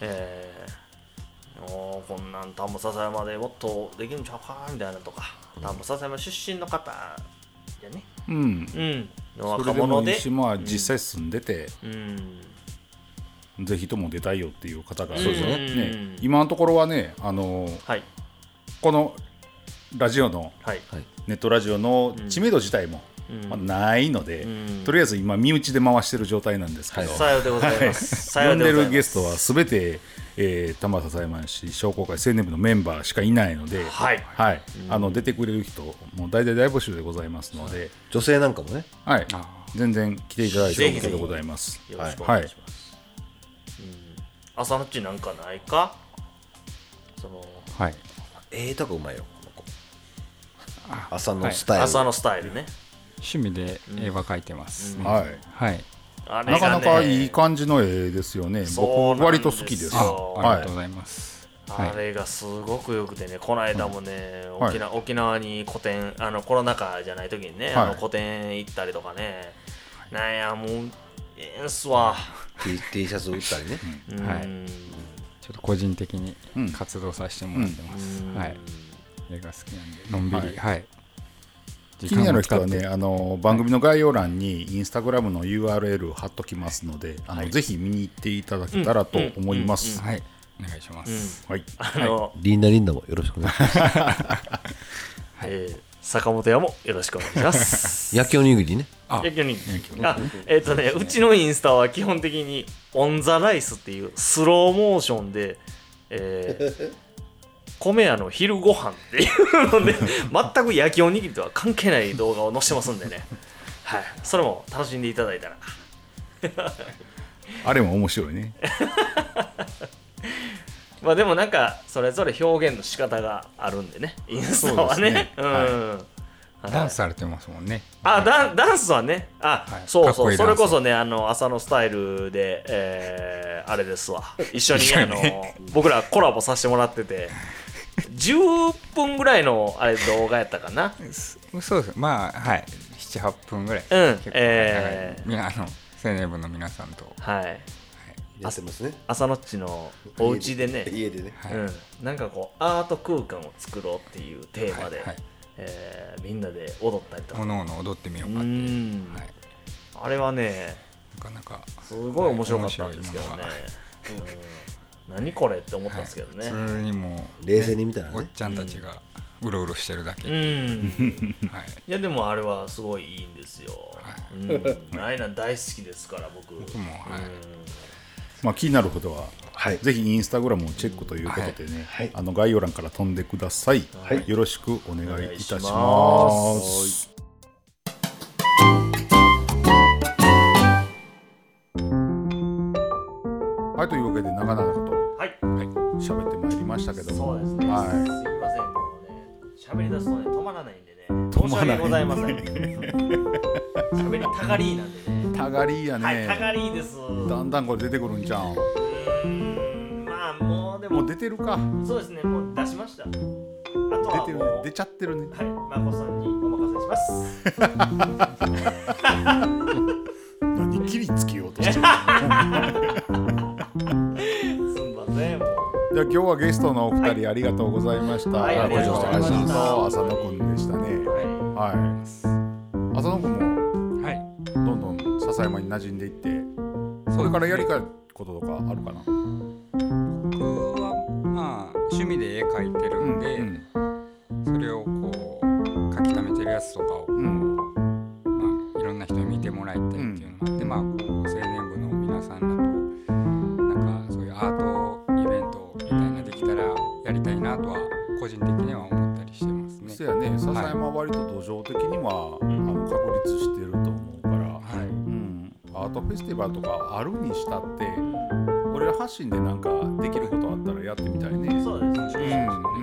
えーおーこんなん田んぼ笹山でもっとできるんちゃうかみたいなとか。田んぼ笹山出身の方やねうん。うん。のそ若れで。も者でいいしまあ実際住んでて、うん。ぜひとも出たいよっていう方がそうですね。ね今のところはねあのはい。このラジオのはい。ネットラジオの知名度自体も、うん。まあ、ないので、うん。とりあえず今身内で回してる状態なんですけど、はい。さようでございます。さよ呼んでございます。るゲストはすべて、えー、玉笹山市商工会青年部のメンバーしかいないので、はい。はい。あの出てくれる人もう大体大募集でございますので、女性なんかもね。はい。あ、全然来ていただいて OK でございます。よろしくお願いします、うん。朝のっちなんかないか？そのはい。ええとこうまいよ。この子朝のスタイル、朝のスタイルね。趣味で絵は描いてます、うん。はい。はいね。なかなかいい感じの絵ですよね。僕割と好きです。ありがとうございます、はい。あれがすごくよくてねこの間もね、はい。沖縄沖縄に個展あのコロナ禍じゃない時にね、はい。あの個展行ったりとかね、なんやもうええんすわ、T, T シャツ売ったりね。うん。はい。ちょっと個人的にうん。活動させてもらってます、うん。はい。絵が好きなんでのんびり。はい、気になる人はねあの番組の概要欄にインスタグラムの URL 貼っときますので、あのぜひ見に行っていただけたらと思います。はい。お願いします、はい。あの、リンダリンダもよろしくお願いします。えー坂本屋もよろしくお願いします。焼きおにぎりね。あ焼きおにぎりあえっ、とねうちのインスタは基本的にオン・ザ・ライスっていうスローモーションで、えー米屋の昼ご飯っていうので 全く焼きおにぎりとは関係ない動画を載せてますんでね。はい。それも楽しんでいただいたら。あれも面白いね。まあでもなんかそれぞれ表現の仕方があるんでね。インスタはね。そうん、はい。ダンスされてますもんね。あダンダンスはね。あ、はい。そうそう。それこそねあの朝のスタイルで、えーあれですわ。一緒にあの僕らコラボさせてもらってて10分ぐらいのあれ動画やったかな？そうです。まあはい。78分ぐらい、うん。結構えー。あの青年部の皆さんと。はい。やってますね。朝のっちのお家でね。家で。ね。はい。うん、なんかこうアート空間を作ろうっていうテーマで、はいはいえーみんなで踊ったりとか。おのおの踊ってみよううかっていう、ん。はい、あれはねなかなかすごい面白かったんですけどね。うん、何これって思ったんですけどね、それにも冷静に見たらね。おっちゃんたちがうろうろしてるだけ、うん。はい、いやでもあれはすごいいいんですよ、はうん、ああいうの大好きですから僕。僕もはい。まあ気になることは、はい。ぜひインスタグラムをチェックということでね、はい。あの概要欄から飛んでください。はい。よろしくお願いいたし。ますはい、というわけで長々とはい。喋ってまいりましたけども、そうですね、はい。すいません。もうね喋り出すとね止まらないんでね。申し訳ございません。喋りたがりなんでね。たがりやね、はいたがりです。だんだんこれ出てくるんじゃん。うーんまあもうでももう出てるか。そうですねもう出しました。あと出てるはもう出ちゃってるね。はいまこさんにお任せします。何切りつけようとしてる。今日はゲストのお二人ありがとうございました。はいありがとうございました浅野くんでしたね。ははい。浅野くんもはいどんどん笹山に馴染んでいって、これからやりたいこととかあるかな？僕はまあ趣味で絵描いてるんで、うんそれをこう書き溜めてるやつとかを、うん山は割と土壌的には、あの確立してると思うから、はい。うん、アートフェスティバルとかあるにしたって、俺ら発信でなんかできることあったらやってみたいね。そうですうんね、うん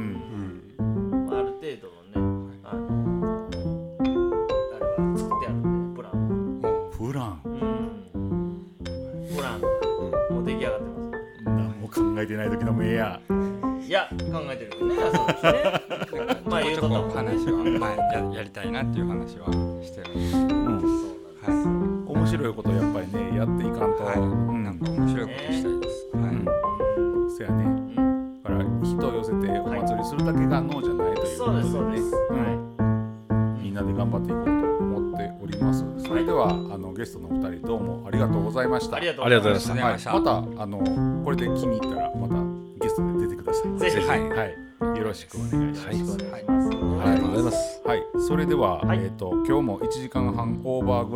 話はしてるんです。うん、そうなんですよ。は面白いことやっぱりねやっていかんと、い、はい、うん。なんか面白いことしたいです。はい。うん、そやね。うんだから人を寄せてお祭りするだけが能じゃないという。こそうですとでねそうです、うんはみんなで頑張っていこうと思っております。それでは、あのゲストのお二人どうもありがとうございました。いありがとうございました。はい。またあのこれで気に入ったら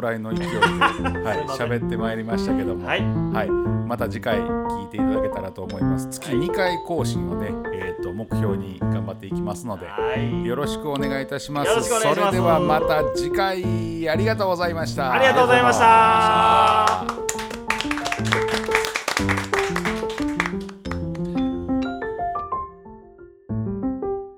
らいの勢いで、はい、喋ってまいりましたけども、はいはい、また次回聞いていただけたらと思います。月2回更新をね、えっ、と目標に頑張っていきますので、はいよろしくお願いいたします。ますそれではまた次回ありがとうございました。ありがとうございました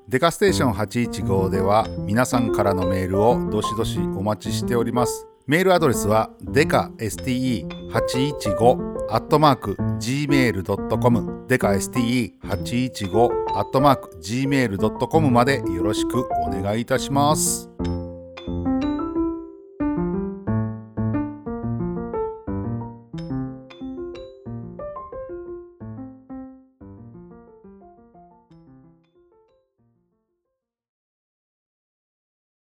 デカステーション815では皆さんからのメールをどしどしお待ちしております。メールアドレスはデカ STE815 アットマーク gmail.com デカ STE815 アットマーク gmail.com までよろしくお願いいたします。